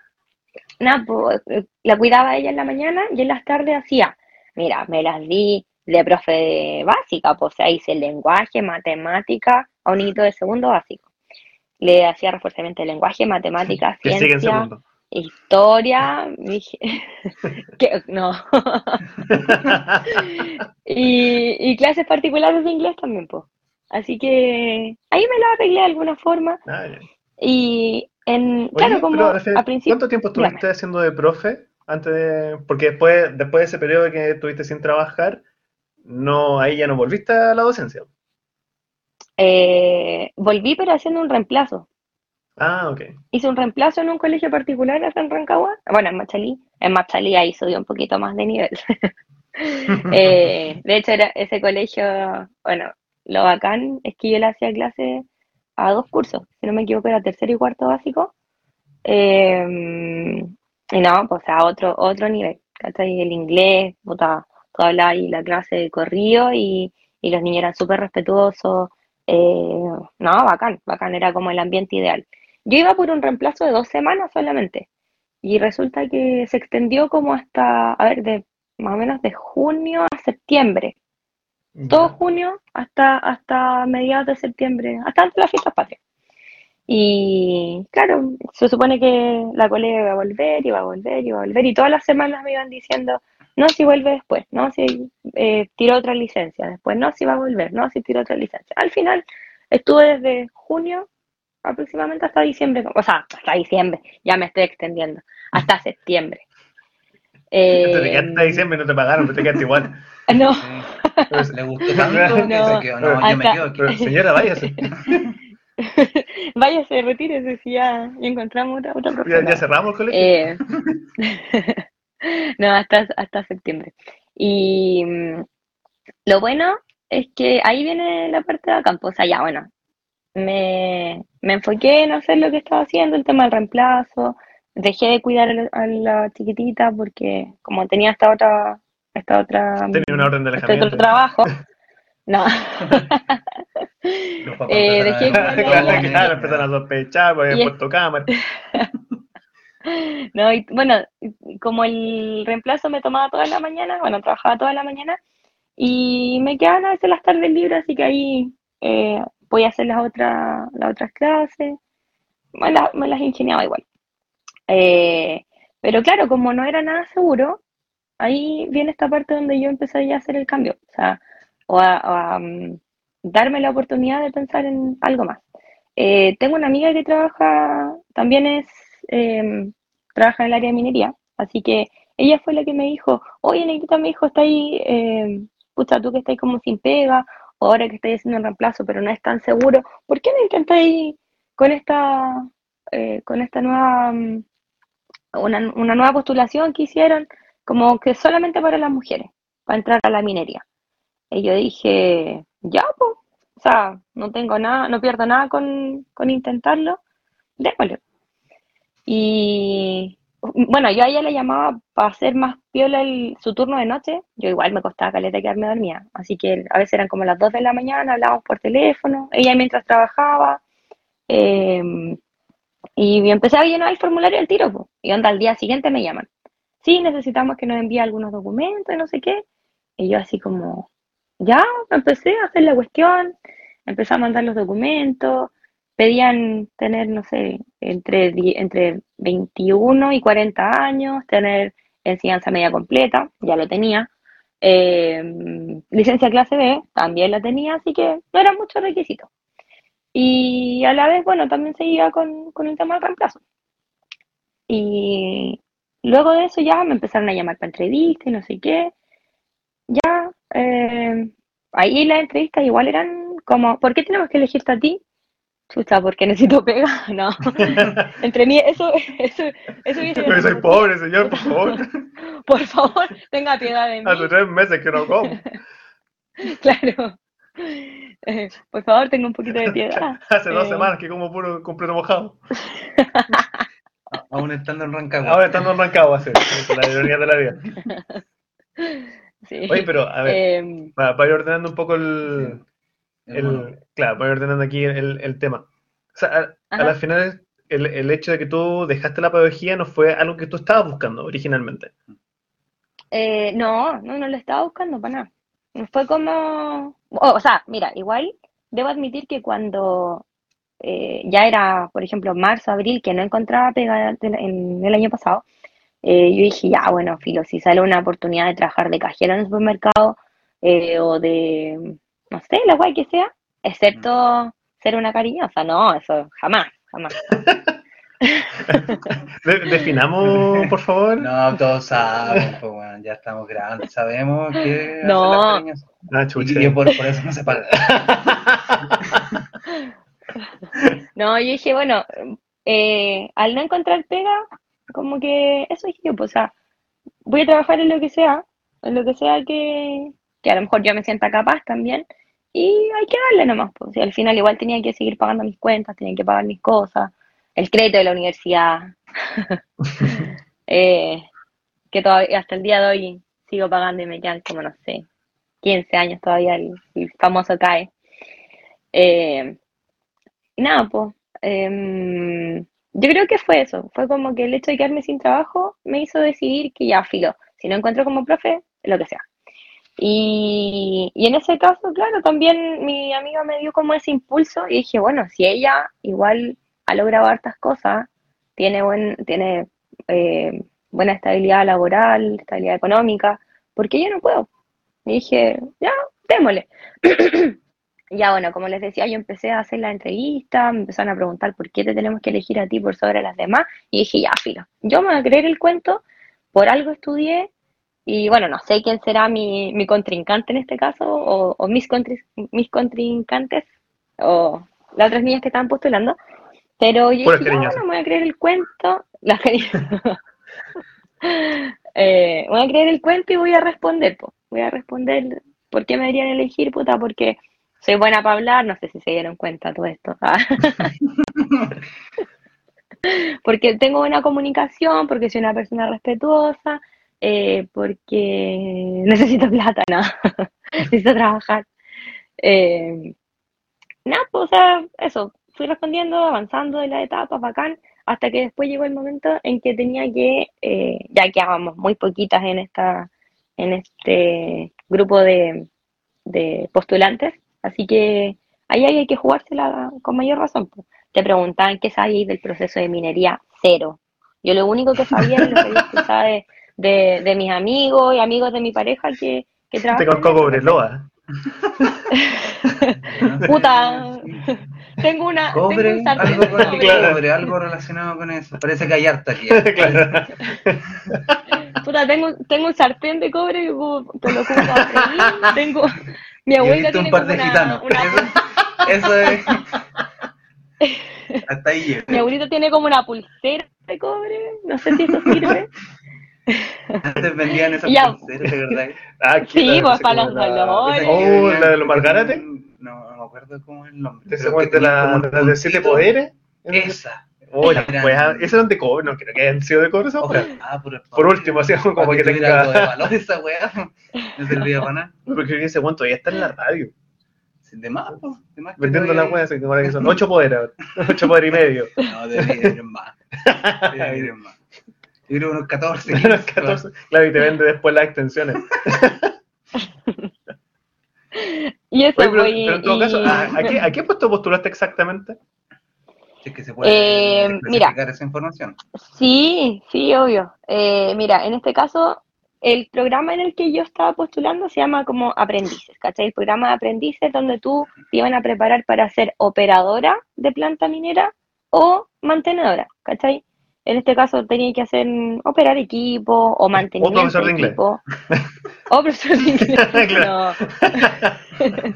nada, pues, la cuidaba ella en la mañana y en las tardes hacía. Mira, me las di de profe de básica, pues sea, hice lenguaje, matemática a un niñito de segundo básico. Le hacía reforzamiento de lenguaje, matemática, en ciencia, historia, dije, que, no. y, y clases particulares de inglés también, pues. Así que ahí me lo arreglé de alguna forma. Ah. Y en, Oye, claro, como pero, Rafael, a principio, ¿Cuánto tiempo estuviste dígame. haciendo de profe? Antes de, porque después, después de ese periodo que estuviste sin trabajar, no, ahí ya no volviste a la docencia. Eh, volví, pero haciendo un reemplazo. Ah, ok. Hice un reemplazo en un colegio particular acá en Rancagua. Bueno, en Machalí. En Machalí ahí subió un poquito más de nivel. Eh, de hecho, era ese colegio, bueno, lo bacán es que yo le hacía clase a dos cursos, si no me equivoco, era tercero y cuarto básico. Eh, y no, pues a otro, otro nivel, ¿cachai? El inglés, puta, tú hablabas ahí la clase de corrido y, y los niños eran súper respetuosos. eh, no, bacán, bacán, era como el ambiente ideal. Yo iba por un reemplazo de dos semanas solamente. Y resulta que se extendió como hasta, a ver, de más o menos de junio a septiembre. Todo junio hasta, hasta mediados de septiembre, hasta antes de las fiestas patrias. Y claro, se supone que la colega iba a volver, iba a volver, iba a volver, y todas las semanas me iban diciendo, no, si vuelve después, no, si eh, tiró otra licencia, después, no, si va a volver, no, si tiró otra licencia. Al final estuve desde junio aproximadamente hasta diciembre, o sea, hasta diciembre, ya me estoy extendiendo, hasta septiembre. Te quedaste Eh, hasta diciembre y no te pagaron, pero te quedaste igual. no, Sí. Le gustó tanto que No, se quedó. No, yo me quedo aquí. Pero, señora, váyase. váyase, retírese si ya, encontramos otra, otra Ya, persona. ya cerramos el colegio. Eh, no, hasta, hasta septiembre. Y mm, lo bueno es que ahí viene la parte de campo. O sea, ya, bueno, me, me enfoqué en hacer lo que estaba haciendo, el tema del reemplazo, dejé de cuidar a la, a la chiquitita porque como tenía esta otra, esta otra, Tenía una orden de este alejamiento. otro trabajo, no, Eh, dejé a- cuidar a Claro, empezaron a sospechar, porque habían es- puesto cámara. no, y bueno, como el reemplazo me tomaba toda la mañana, bueno, trabajaba toda la mañana y me quedaban a veces las tardes libres, así que ahí eh, voy a hacer las otras, las otras clases, me, la- me las ingeniaba igual. Eh, pero claro, como no era nada seguro, ahí viene esta parte donde yo empecé ya a hacer el cambio, o sea, o a, mm, darme la oportunidad de pensar en algo más. Eh, tengo una amiga que trabaja, también es, eh, trabaja en el área de minería, así que ella fue la que me dijo, oye, Negrita, me dijo, está ahí, eh, pucha, tú que estás como sin pega, o ahora que estás haciendo un reemplazo, pero no es tan seguro, ¿por qué no intentáis con esta, eh, con esta nueva, mm, una, una nueva postulación que hicieron, como que solamente para las mujeres, para entrar a la minería? Y yo dije, ya, pues, o sea, no tengo nada, no pierdo nada con, con intentarlo, démosle. Y bueno, yo a ella le llamaba para hacer más piola el- su turno de noche. Yo igual me costaba caleta quedarme dormida. Así que a veces eran como las 2 de la mañana, hablábamos por teléfono, ella mientras trabajaba. eh, y empecé a llenar el formulario al tiro. po. Y onda, al día siguiente me llaman. Sí, necesitamos que nos envíe algunos documentos no sé qué. Y yo así como, ya, empecé a hacer la cuestión, empecé a mandar los documentos, pedían tener, no sé, entre, entre 21 y 40 años, tener enseñanza media completa, ya lo tenía. Eh, licencia clase B, también la tenía, así que no eran muchos requisitos. Y a la vez, bueno, también seguía con, con el tema del reemplazo. Y luego de eso ya me empezaron a llamar para entrevistas y no sé qué. Ya, eh, ahí las entrevistas igual eran como, ¿por qué tenemos que elegirte a ti? Chuta, porque necesito pega. No, entre mí, eso, eso, eso hubiese Porque soy pobre, señor, por favor. Por favor, tenga piedad de mí. Hace tres meses que no como. Claro. Eh, por favor, tenga un poquito de piedad. Hace dos Eh, semanas que como puro completo mojado. Aún estando en Rancagua. Ahora estando en Rancagua, sí. La ironía de la vida. Sí. Oye, pero a ver, Eh, para, para ir ordenando un poco el, El claro, para ir ordenando aquí el, el tema. O sea, a, a las finales, el, el hecho de que tú dejaste la pedagogía no fue algo que tú estabas buscando originalmente. Eh, no, no, no lo estaba buscando para nada. Fue como, o sea, mira, igual debo admitir que cuando eh, ya era, por ejemplo, marzo, abril, que no encontraba pega la- en el año pasado, eh, yo dije, ya, bueno, filo, si sale una oportunidad de trabajar de cajera en el supermercado eh, o de, no sé, la guay que sea, excepto ser una cariñosa, no, eso jamás, jamás. De- definamos, por favor. No, todos saben, pues, bueno, ya estamos grandes, sabemos que No. las cariñosas. Ah, Y, y por, por eso no se paga. No, yo dije, bueno, eh, al no encontrar pega, como que eso dije yo, pues, o sea, voy a trabajar en lo que sea, en lo que sea que, que a lo mejor yo me sienta capaz también, y hay que darle nomás, pues, al final igual tenía que seguir pagando mis cuentas, tenía que pagar mis cosas, el crédito de la universidad, eh, que todavía hasta el día de hoy sigo pagando y me quedan como, no sé, 15 años todavía el, el famoso CAE. Eh, y nada, pues, em, yo creo que fue eso, fue como que el hecho de quedarme sin trabajo me hizo decidir que ya, filo, si no encuentro como profe, lo que sea. Y, y en ese caso, claro, también mi amiga me dio como ese impulso y dije, bueno, si ella igual ha logrado hartas cosas, tiene, buen, tiene eh, buena estabilidad laboral, estabilidad económica, ¿por qué yo no puedo? Y dije, ya, démosle. Ya, bueno, como les decía, yo empecé a hacer la entrevista, me empezaron a preguntar por qué te tenemos que elegir a ti por sobre las demás, y dije, ya, filo, yo me voy a creer el cuento, por algo estudié, y bueno, no sé quién será mi, mi contrincante en este caso, o, o mis, contri- mis contrincantes, o las otras niñas que estaban postulando, pero yo dije, ya, bueno, me voy a creer el cuento, las Eh, voy a creer el cuento y voy a responder, po. voy a responder por qué me deberían elegir, puta, porque soy buena para hablar, no sé si se dieron cuenta todo esto. Ah. porque tengo buena comunicación, porque soy una persona respetuosa, eh, porque necesito plata, no, necesito trabajar. Eh, nada, pues, o sea, eso, fui respondiendo, avanzando de la etapa, bacán, hasta que después llegó el momento en que tenía que, eh, ya quedábamos muy poquitas en esta, en este grupo de, de postulantes, así que ahí hay que jugársela con mayor razón. pues. Te preguntaban qué sabíais del proceso de minería, cero. Yo lo único que sabía es lo que de, de, de mis amigos y amigos de mi pareja que, que Te trabajan. conozco en eso. Cobreloa. Puta, tengo una. Cobre, tengo algo de con el cobre. Claro. cobre, algo relacionado con eso. Parece que hay harta aquí. claro. Puta, tengo, tengo un sartén de cobre que, lo ocupo freír. Tengo. Mi abuela visto un tiene par de una, gitanos. una- Eso, eso es. Hasta ahí llego. Mi abuelito tiene como una pulsera de cobre. No sé si eso sirve. Antes vendían esas Ya. pulseras, de verdad. Ah, Sí, la- pues, para los dolores. Oh, la de los Margarate. No, no me acuerdo cómo es el nombre. ¿Te acuerdas de la, de poderes? Esa. Oye, Eran- pues ah, esas eran de cobre, no creo que hayan sido de cobre esas weas. Ah, por, Por último, así como para que tenga- algo de valor esa weá. No servía para nada. Porque ese guanto ya está en la radio. De más, po, de más Vendiendo todavía las weas, así como ahora que son ocho poderes ahora. Ocho poderes y medio. No, debería ir en más. Debería ir en más. Yo creo unos 14. Los 15, 14, claro, y te vende después las extensiones. Y eso, Oye, pero, pues, y- pero en todo y- caso, ¿a, a qué, ¿a qué puesto postulaste exactamente? Es que se puede Eh, mira. esa información. Sí, sí, obvio. Eh, mira, en este caso, el programa en el que yo estaba postulando se llama como aprendices, ¿cachai? El programa de aprendices donde tú te iban a preparar para ser operadora de planta minera o mantenedora, ¿cachai? En este caso tenía que hacer operar equipo o mantenimiento profesor de inglés. equipo. O profesor de inglés.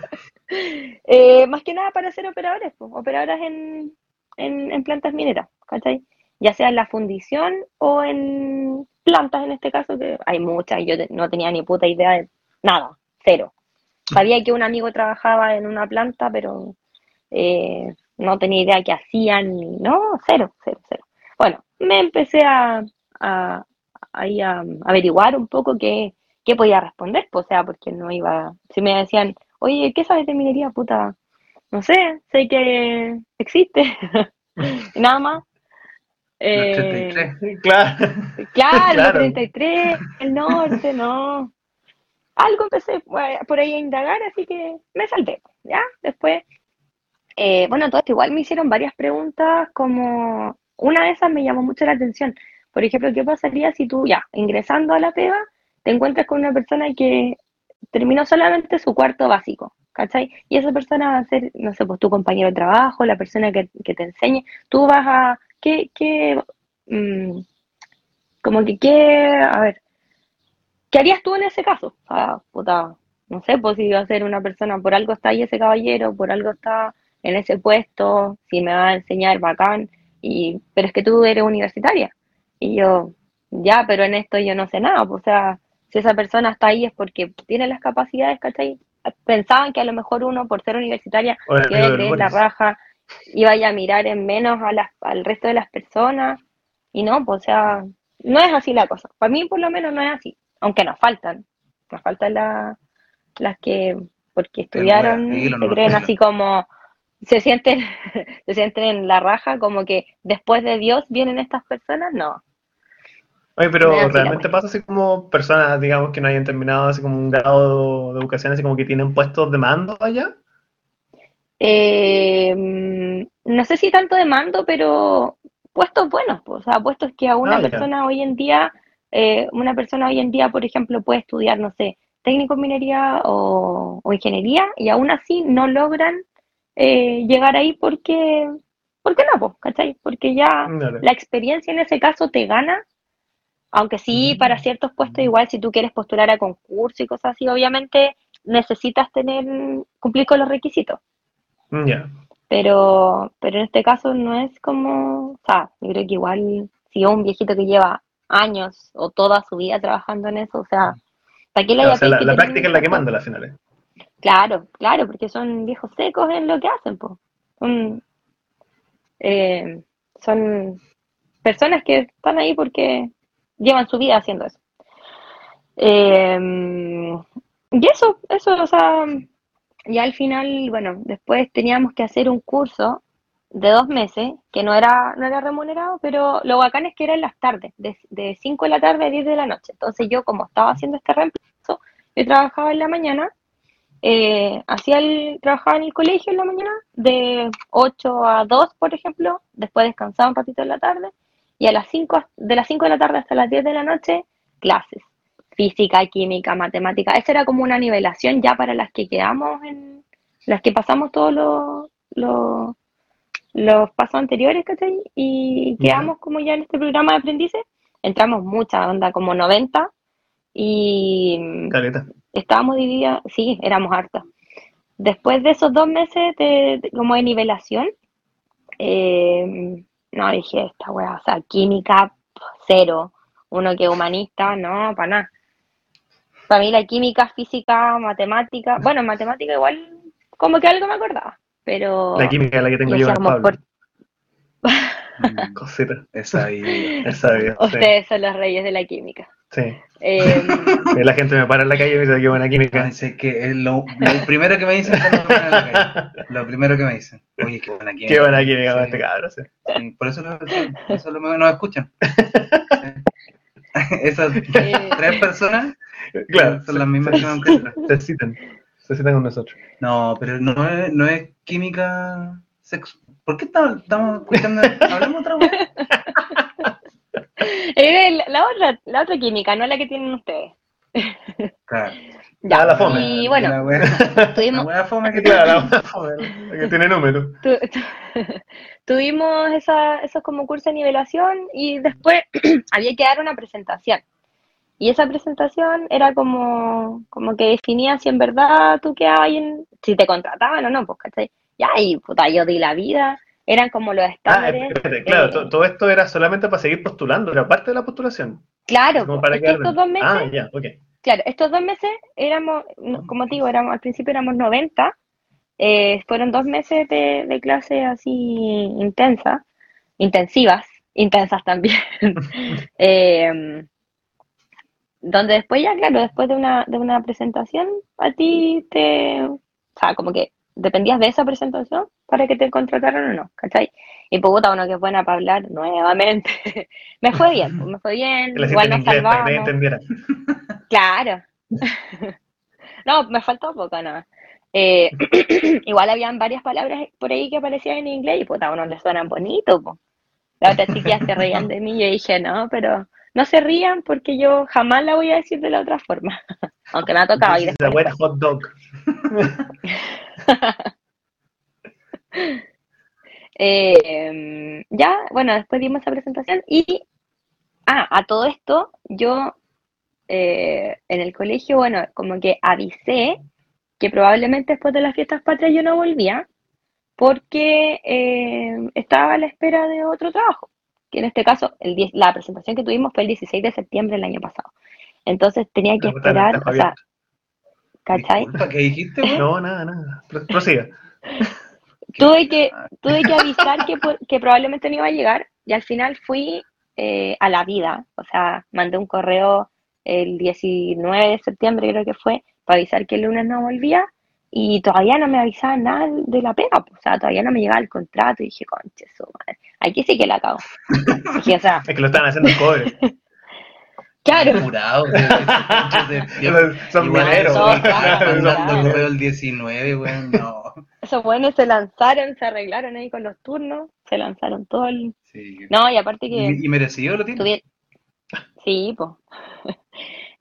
Eh, más que nada para ser operadores, pues, operadoras en, en, en plantas mineras, ¿cachai? Ya sea en la fundición o en plantas en este caso, que hay muchas, y yo no tenía ni puta idea de nada, cero. Sabía que un amigo trabajaba en una planta, pero eh, no tenía idea qué hacían, ni, no, cero, cero, cero. Bueno, me empecé a, a, ahí a averiguar un poco qué, qué podía responder, pues, o sea, porque no iba, si me decían, oye, ¿qué sabes de minería, puta? No sé, sé que existe, nada más. Eh, 33. Claro. Claro, Claro. 33, el norte, no. Algo empecé eh, por ahí a indagar, así que me salté, ¿ya? Después, eh, bueno, todo esto igual me hicieron varias preguntas, como una de esas me llamó mucho la atención. Por ejemplo, ¿qué pasaría si tú, ya, ingresando a la pega, te encuentras con una persona que terminó solamente su cuarto básico, ¿cachai? Y esa persona va a ser, no sé, pues tu compañero de trabajo, la persona que, que te enseñe, tú vas a, ¿qué, qué, mm, como que qué, a ver, ¿qué harías tú en ese caso? Sea, puta, no sé, pues si iba a ser una persona, por algo está ahí ese caballero, por algo está en ese puesto, si me va a enseñar, bacán, y, pero es que tú eres universitaria. Y yo, ya, pero en esto yo no sé nada, pues, o sea, si esa persona está ahí es porque tiene las capacidades, ¿cachai? Pensaban que a lo mejor uno, por ser universitaria, que iba a creer la raja, iba a mirar en menos a las, al resto de las personas, y no, pues, o sea, no es así la cosa. Para mí, por lo menos, no es así, aunque nos faltan, nos faltan la- las que, porque estudiaron, se creen así como, se sienten, se sienten en la raja, como que después de Dios vienen estas personas, no. Oye, pero realmente pasa así como personas, digamos, que no hayan terminado así como un grado de educación, así como que tienen puestos de mando allá. Eh, no sé si tanto de mando, pero puestos buenos, pues, o sea, puestos que a una Ah, ya. persona hoy en día, eh, una persona hoy en día, por ejemplo, puede estudiar, no sé, técnico en minería o, o ingeniería y aún así no logran eh, llegar ahí porque, ¿por qué no? Pues, ¿cachai? Porque ya la experiencia en ese caso te gana, aunque sí Mm. para ciertos puestos igual, si tú quieres postular a concurso y cosas así, obviamente necesitas tener, cumplir con los requisitos. Ya. Pero, pero en este caso no es como, o sea, yo creo que igual si es un viejito que lleva años o toda su vida trabajando en eso, o sea, ¿para qué le o sea, la, la práctica es la que manda a las finales. Claro, claro, porque son viejos secos en lo que hacen, pues. Son, eh, son personas que están ahí porque llevan su vida haciendo eso. Eh, y eso, eso, o sea, y al final, bueno, después teníamos que hacer un curso de dos meses, que no era, no era remunerado, pero lo bacán es que era en las tardes, de, de 5 de la tarde a 10 de la noche. Entonces yo, como estaba haciendo este reemplazo, yo trabajaba en la mañana, eh, hacía el, trabajaba en el colegio en la mañana, de 8 a 2, por ejemplo, después descansaba un ratito en la tarde, y a las 5, de las 5 de la tarde hasta las 10 de la noche, clases. Física, química, matemática. Esa era como una nivelación ya para las que quedamos en, las que pasamos todos los, los, los pasos anteriores, ¿cachai? Y quedamos como ya en este programa de aprendices. Entramos mucha onda, como 90, y Caleta. estábamos divididas, sí, éramos hartas. Después de esos dos meses de, de- como de nivelación, eh, no, dije, esta wea, o sea, química, cero. Uno que es humanista, no, para nada. Para mí la química, física, matemática, bueno, matemática igual, como que algo me acordaba, pero La química es la que tengo yo Pablo. por- Mm, Cosita. Esa ahí. Esa vida. Sí. ustedes son los reyes de la química. Sí. Eh, Y La gente me para en la calle y me dice que buena química. Pensé que es lo, lo primero que me dicen cuando me ponen en la calle. Lo primero que me dicen. Oye, qué buena química. Qué buena química con Sí, este cabrón. sí. sí, por eso, lo, por eso lo- nos escuchan. Esas eh, tres personas Claro. son las mismas que me encuentro. Se citan. Se citan con nosotros. No, pero no es, no es química sexo. ¿Por qué estamos, estamos escuchando? Hablemos otra vez. eh, la, la otra, la otra química, no la que tienen ustedes. Claro. Ya, Ah, la fome. y bueno, La la tuvimos, wea fome que Claro, tiene. la la que tiene número. tu- tu- tuvimos esa, esos como cursos de nivelación y después había que dar una presentación. Y esa presentación era como, como que definía si en verdad tú quedabas en, si te contrataban o no, pues, ¿cachai? Ya, y puta, yo di la vida, eran como los Ah, estándares. espérate, claro, eh, to- todo esto era solamente para seguir postulando, era parte de la postulación. claro, Como para estos dos meses Ah, ya, ok. Claro, estos dos meses éramos, como te digo, éramos, al principio éramos 90, eh, fueron dos meses de, de clase así intensas, intensivas, intensas también, Eh, donde después ya, claro, después de una, de una presentación, a ti te, o sea, como que dependías de esa presentación para que te contrataran o no, ¿cachai? Y pues puta, uno que es buena para hablar nuevamente, me fue bien, pues, me fue bien, la igual nos salvamos. Claro. No, me faltó poco nada. Eh, igual habían varias palabras por ahí que aparecían en inglés y puta, a uno le suenan bonito, po. Las otras chiquillas se reían de mí y yo dije, no, pero no se rían porque yo jamás la voy a decir de la otra forma. Aunque me ha tocado wet hot dog. Eh, ya, bueno, después dimos esa presentación y, ah, a todo esto, yo eh, en el colegio, bueno, como que avisé que probablemente después de las fiestas patrias yo no volvía porque eh, estaba a la espera de otro trabajo, que en este caso el 10 la presentación que tuvimos fue el 16 de septiembre del año pasado. Entonces tenía que esperar, o sea. ¿Cachai? Disculpa, ¿qué dijiste? No, nada, nada. Pro- Prosiga. Tuve que, tuve que avisar que, que probablemente no iba a llegar y al final fui eh, a la vida, o sea, mandé un correo el 19 de septiembre creo que fue, para avisar que el lunes no volvía y todavía no me avisaban nada de la pega, pues, o sea, todavía no me llegaba el contrato y dije, conche su madre, aquí sí que la cago. Dije, o sea, Es que lo estaban haciendo en cobre. Claro, que- Son mineros. Mandando correo el 19, weón, no. esos buenos se lanzaron, se arreglaron ahí con los turnos, se lanzaron todo el... Sí. No, y aparte que... ¿Y, y merecido lo tiene? Sí, pues.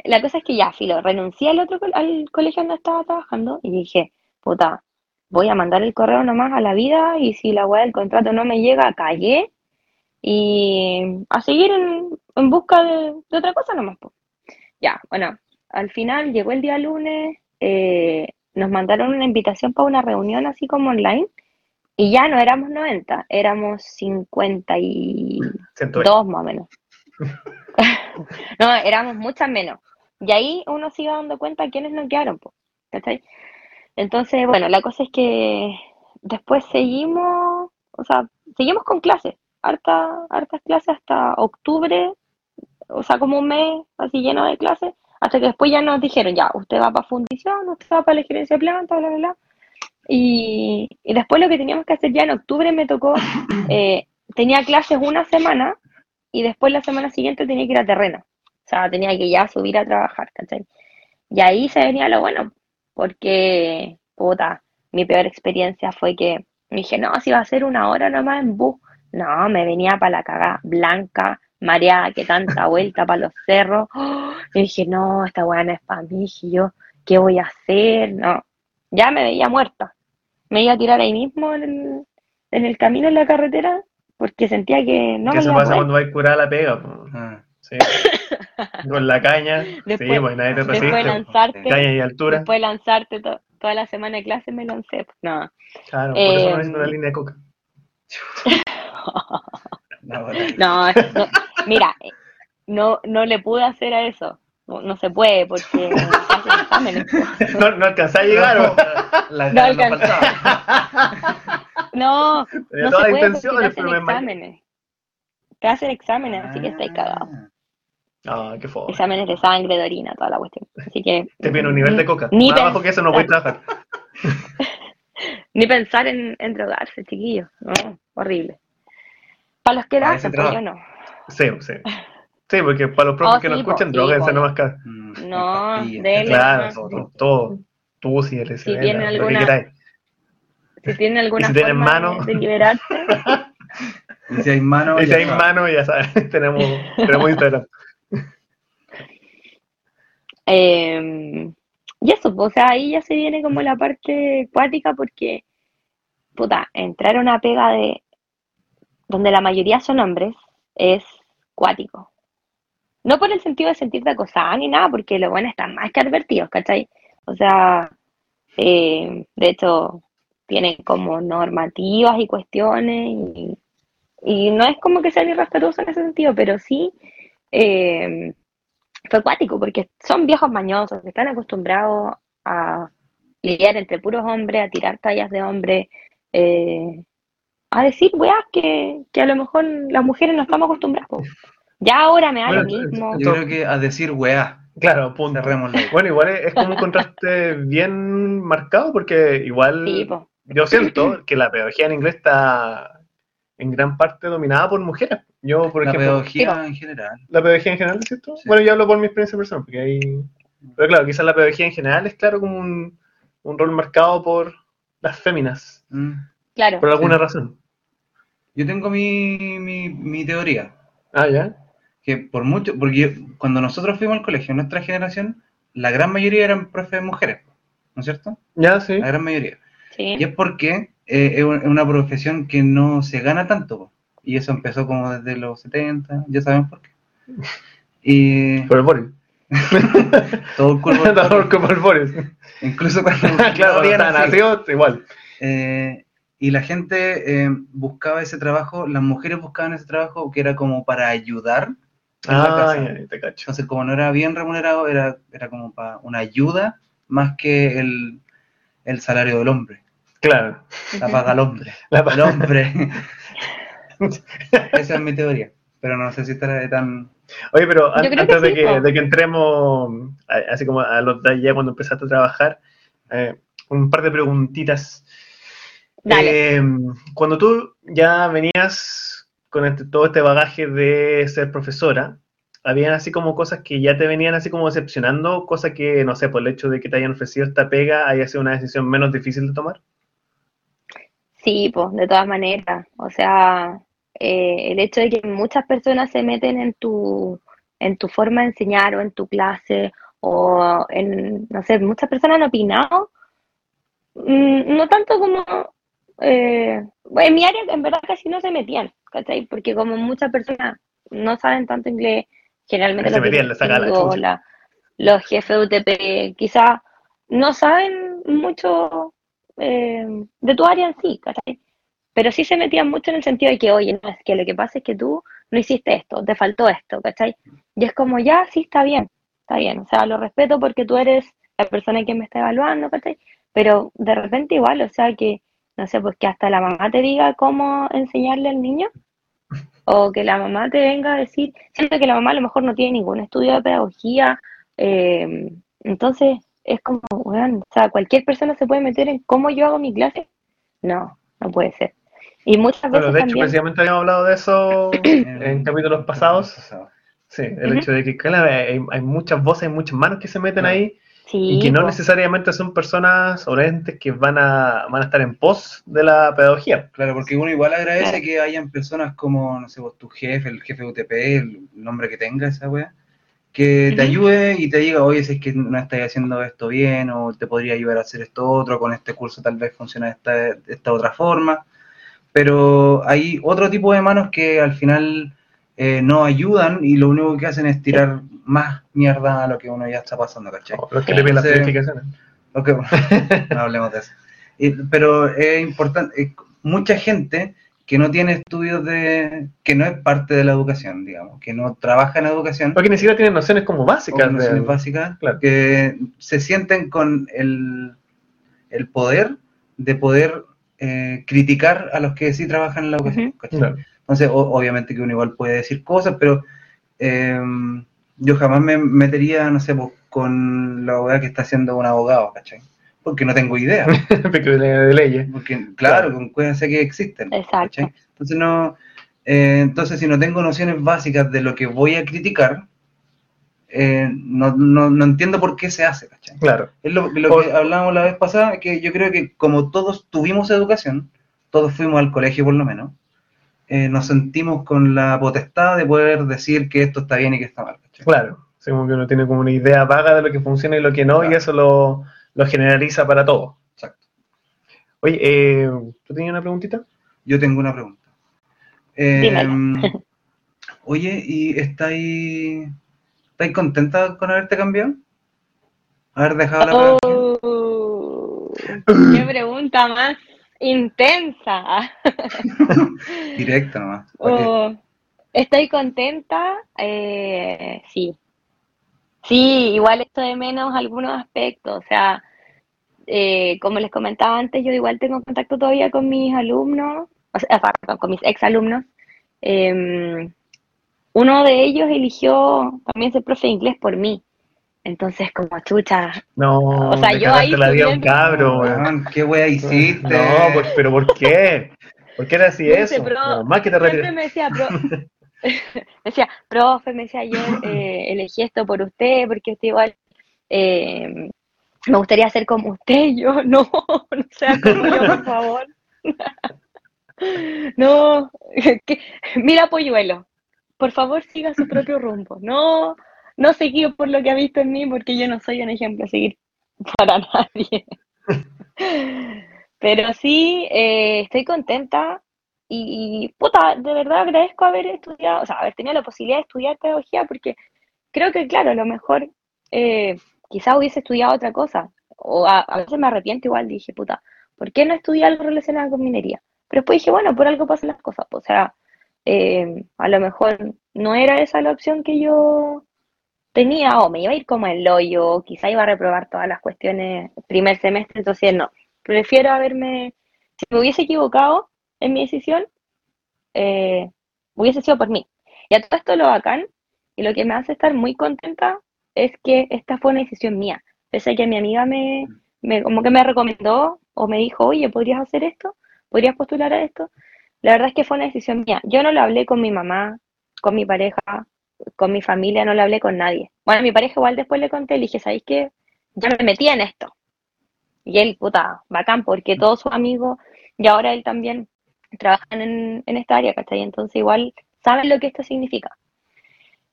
La cosa es que ya, filo, renuncié al otro col- al colegio donde estaba trabajando y dije, puta, voy a mandar el correo nomás a la vida y si la weá del contrato no me llega, callé y a seguir en, en busca de, de otra cosa nomás, pues. Ya, bueno, al final llegó el día lunes, eh, nos mandaron una invitación para una reunión así como online y ya no éramos 90, éramos 50 y Siento dos más o menos. no, éramos muchas menos. Y ahí uno se iba dando cuenta quiénes no quedaron, po, ¿cachai? Entonces, bueno, la cosa es que después seguimos, o sea, seguimos con clases. harta, hartas clases hasta octubre, o sea, como un mes así lleno de clases, hasta que después ya nos dijeron, ya, usted va para fundición, usted va para la gerencia de planta, bla, bla, bla. Y, y después lo que teníamos que hacer ya en octubre me tocó, eh, tenía clases una semana y después la semana siguiente tenía que ir a terreno. O sea, tenía que ya subir a trabajar, ¿cachai? Y ahí se venía lo bueno, porque, puta, mi peor experiencia fue que me dije, no, si va a ser una hora nomás en bus. No, me venía para la cagada blanca, mareada, que tanta vuelta para los cerros. Y dije, no, esta weá no es para mí. Dije yo, ¿qué voy a hacer? No, ya me veía muerta. Me iba a tirar ahí mismo en el, en el camino en la carretera porque sentía que no ¿Qué me se iba a pasa poder. cuando vais a curar la pega? po? Ah, Sí. Con la caña, sí, Después- pues nadie te Después de resiste. lanzarte, Caña y altura. después de lanzarte to- toda la semana de clase me lancé. pues, No. Claro, por eso no Eh, necesito una línea de coca. bola. No, no, mira, no, no le pude hacer a eso. No, no se puede porque hacen exámenes. No, no alcanzé a llegar. po. La No no. No, no se puede porque te hacen exámenes. Te hacen exámenes, así que estáis cagados. Ah, qué fome. Exámenes de sangre, de orina, toda la cuestión. Así que. Te piden un nivel de coca. Ni Más pen- abajo que eso no voy a trabajar. Ni pensar en, en drogarse, chiquillos. No, horrible. Para los que lo hacen, pues yo no. Sí, sí. Sí, porque para los profes Oh, que no sí, escuchan, sí, droguense nomás mm, No, pastillas, dele, Claro, todo, todo. Tú, si eres Si tienen lo que alguna- queráis. Si tienen alguna si tienen forma mano. de, liberarse, Y si hay mano, Y si ya hay mano, ya sabes, tenemos, tenemos Instagram. Eh, y eso, pues, o sea, ahí ya se viene como la parte cuática porque, puta, entrar a una pega de donde la mayoría son hombres es cuático. No por el sentido de sentirte acosada ni nada, porque los buenos están más que advertidos, ¿cachai? O sea, eh, de hecho, tienen como normativas y cuestiones y, no es como que sean irrespetuosos en ese sentido, pero sí eh, fue acuático porque son viejos mañosos están acostumbrados a lidiar entre puros hombres, a tirar tallas de hombres, eh, a decir weas que, que a lo mejor las mujeres no estamos acostumbradas. po. Ya ahora me da lo mismo. Yo creo que a decir weá, Claro, punto. Bueno, igual es, es como un contraste bien marcado porque igual Sí, po. yo siento que la pedagogía en inglés está en gran parte dominada por mujeres. Yo, por La ejemplo, pedagogía en general. la pedagogía en general, ¿cierto? Sí. Bueno, yo hablo por mi experiencia personal, porque ahí... Pero claro, quizás la pedagogía en general es claro como un, un rol marcado por las féminas, Mm. Claro. por alguna Sí. razón. Yo tengo mi, mi, mi teoría. Ah, ¿ya? que por mucho, porque yo- cuando nosotros fuimos al colegio, nuestra generación, la gran mayoría eran profes mujeres, ¿no es cierto? Ya, sí. La gran mayoría. Sí. Y es porque eh, es un- es una profesión que no se gana tanto, y eso empezó como desde los 70, ya saben por qué. Y Por el Boris. todo el curvo, Todo como el Boris. incluso cuando claro, cuando nacido, igual. Eh, y la gente eh, buscaba ese trabajo, las mujeres buscaban ese trabajo que era como para ayudar en la Ah, casa. ya, te cacho. Entonces, como no era bien remunerado, era, era como para una ayuda más que el, el salario del hombre. Claro. La paga al hombre. La El paga- hombre. Esa es mi teoría. Pero no sé si estará tan. Oye, pero an- antes que de, que, de que entremos, así como a los de ya cuando empezaste a trabajar, eh, un par de preguntitas. Dale. Eh, cuando tú ya venías con este- todo este bagaje de ser profesora, habían así como cosas que ya te venían así como decepcionando, cosas que, no sé, por el hecho de que te hayan ofrecido esta pega, haya sido una decisión menos difícil de tomar. Sí, pues, de todas maneras. O sea, eh, el hecho de que muchas personas se meten en tu, en tu forma de enseñar o en tu clase, o en, no sé, muchas personas han opinado, mm, no tanto como, eh, en mi área en verdad casi no se metían, ¿cachai? Porque como muchas personas no saben tanto inglés, generalmente Se metían, la- los jefes de UTP, quizás no saben mucho eh, de tu área en sí, ¿cachai? Pero sí se metían mucho en el sentido de que, oye, no, es que lo que pasa es que tú no hiciste esto, te faltó esto, ¿cachai? Y es como, ya, sí, está bien, está bien, o sea, lo respeto porque tú eres la persona que me está evaluando, ¿cachai? Pero de repente igual, o sea, que, no sé, pues que hasta la mamá te diga cómo enseñarle al niño, o que la mamá te venga a decir, siento que la mamá a lo mejor no tiene ningún estudio de pedagogía, eh, entonces es como, bueno, o sea, cualquier persona se puede meter en cómo yo hago mi clase. No, no puede ser. Y muchas veces Bueno, de hecho, también, precisamente habíamos hablado de eso en capítulos pasados. Sí, el hecho de que claro, hay, hay muchas voces, hay muchas manos que se meten ahí sí, y que no necesariamente son personas o entes que van a, van a estar en pos de la pedagogía. Claro, porque uno igual agradece Claro. que hayan personas como, no sé, vos, tu jefe, el jefe de UTP, el nombre que tenga esa wea, que te ayude y te diga, oye, si es que no estás haciendo esto bien, o te podría ayudar a hacer esto otro, con este curso tal vez funciona de esta, de esta otra forma. Pero hay otro tipo de manos que al final eh, no ayudan y lo único que hacen es tirar más mierda a lo que uno ya está pasando, ¿cachai? O los que te piden las verificaciones. Ok, no hablemos de eso. Y- pero es importante, eh, mucha gente que no tiene estudios de, que no es parte de la educación, digamos, que no trabaja en educación, Porque ni siquiera tienen nociones como o básicas. de- nociones básicas, claro. que se sienten con el, el poder de poder eh, criticar a los que sí trabajan en la educación. Ujú. ¿cachai? Claro. Entonces, o- obviamente que uno igual puede decir cosas, pero eh, yo jamás me metería, no sé, pues, con la abogada que está haciendo un abogado, ¿cachai? Porque no tengo idea. Porque de, de leyes. Porque, claro, Claro. con cosas que existen. Exacto. ¿cachai? Entonces, no, eh, entonces, si no tengo nociones básicas de lo que voy a criticar, eh, no, no, no entiendo por qué se hace, ¿cachai? Claro. Es lo, que hablábamos la vez pasada, que yo creo que como todos tuvimos educación, todos fuimos al colegio por lo menos, eh, nos sentimos con la potestad de poder decir que esto está bien y que está mal. Claro. Sí, como que uno tiene como una idea vaga de lo que funciona y lo que no, y eso lo, lo generaliza para todo. Exacto. Oye, eh, ¿tú tenías una preguntita? Yo tengo una pregunta. Eh, Dímela. oye, ¿y estáis, estáis contenta con haberte cambiado? ¿Haber dejado la? Oh, qué pregunta más intensa. Directo nomás. Oh, estoy contenta, eh, sí. Sí, igual esto de menos algunos aspectos. O sea, eh, como les comentaba antes, yo igual tengo contacto todavía con mis alumnos, o sea, perdón, con mis exalumnos. Eh, uno de ellos eligió también ser profe de inglés por mí. Entonces, como chucha, No, O sea, yo ahí la vida a un cabro, weón. ¿Qué wea hiciste? No, pues, pero ¿por qué? ¿Por qué era así eso? No, más que te siempre me decía, pro- me decía, profe, me decía, yo eh, elegí esto por usted, porque usted igual eh, me gustaría ser como usted. Y yo, no, no sea como yo, por favor. No, que- mira, Polluelo, por favor siga su propio rumbo. No, no se guíe por lo que ha visto en mí, porque yo no soy un ejemplo a seguir para nadie. Pero sí, eh, estoy contenta y, puta, de verdad agradezco haber estudiado, o sea, haber tenido la posibilidad de estudiar pedagogía, porque creo que, claro, a lo mejor eh, quizás hubiese estudiado otra cosa, o a, veces me arrepiento igual, dije, puta, ¿por qué no estudié algo relacionado con minería? Pero después dije, bueno, por algo pasan las cosas, pues, o sea, eh, a lo mejor no era esa la opción que yo tenía, o me iba a ir como el hoyo, quizá iba a reprobar todas las cuestiones primer semestre, entonces no, prefiero haberme, si me hubiese equivocado en mi decisión, eh, hubiese sido por mí. Y a todo esto lo bacán, y lo que me hace estar muy contenta es que esta fue una decisión mía. Pese a que mi amiga me, me como que me recomendó o me dijo, oye, ¿podrías hacer esto? ¿Podrías postular a esto? La verdad es que fue una decisión mía. Yo no lo hablé con mi mamá, con mi pareja, con mi familia, no lo hablé con nadie. Bueno, a mi pareja igual después le conté, le dije, ¿sabéis qué? Ya me metí en esto. Y él, puta, bacán, porque todos sus amigos, y ahora él también, trabajan en, en esta área, ¿cachai? Entonces igual saben lo que esto significa.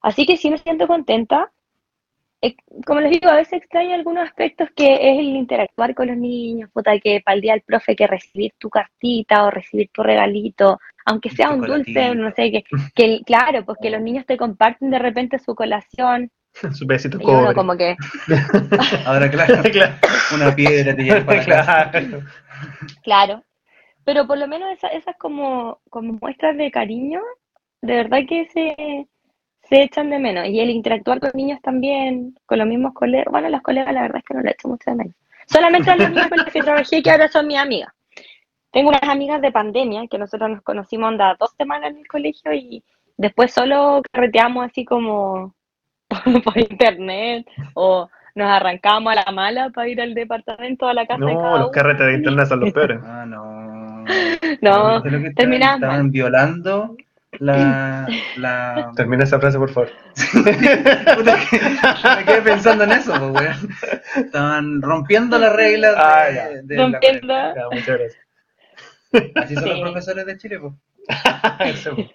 Así que sí me siento contenta. Eh, como les digo, a veces extraño algunos aspectos que es el interactuar con los niños, puta, que para el día del profe que recibir tu cartita o recibir tu regalito, aunque sea un dulce, no sé, que, que claro, pues que los niños te comparten de repente su colación, Su besito y uno cobre. como que, Ahora, claro, claro. una piedra te lleva para casa. Claro. Pero por lo menos esa- esas como, como muestras de cariño, de verdad que se, se echan de menos. Y el interactuar con niños también, con los mismos colegas, bueno, las colegas la verdad es que no lo he hecho mucho de menos. Solamente a los niños con los que trabajé que ahora son mis amigas. tengo unas amigas de pandemia que nosotros nos conocimos onda dos semanas en el colegio y después solo carreteamos así como por internet o nos arrancamos a la mala para ir al departamento a la casa de No, cada los uno. carretes de internet son los peores. Ah, no. No, Creo que estaban- terminamos Estaban violando la. la... Termina esa frase, por favor. Puta que- me quedé pensando en eso, pues, weón. Estaban rompiendo las reglas de, Ah, ya. de la Rompiendo. cuarentena. Ya, muchas gracias. Así son los Sí. profesores de Chile, pues.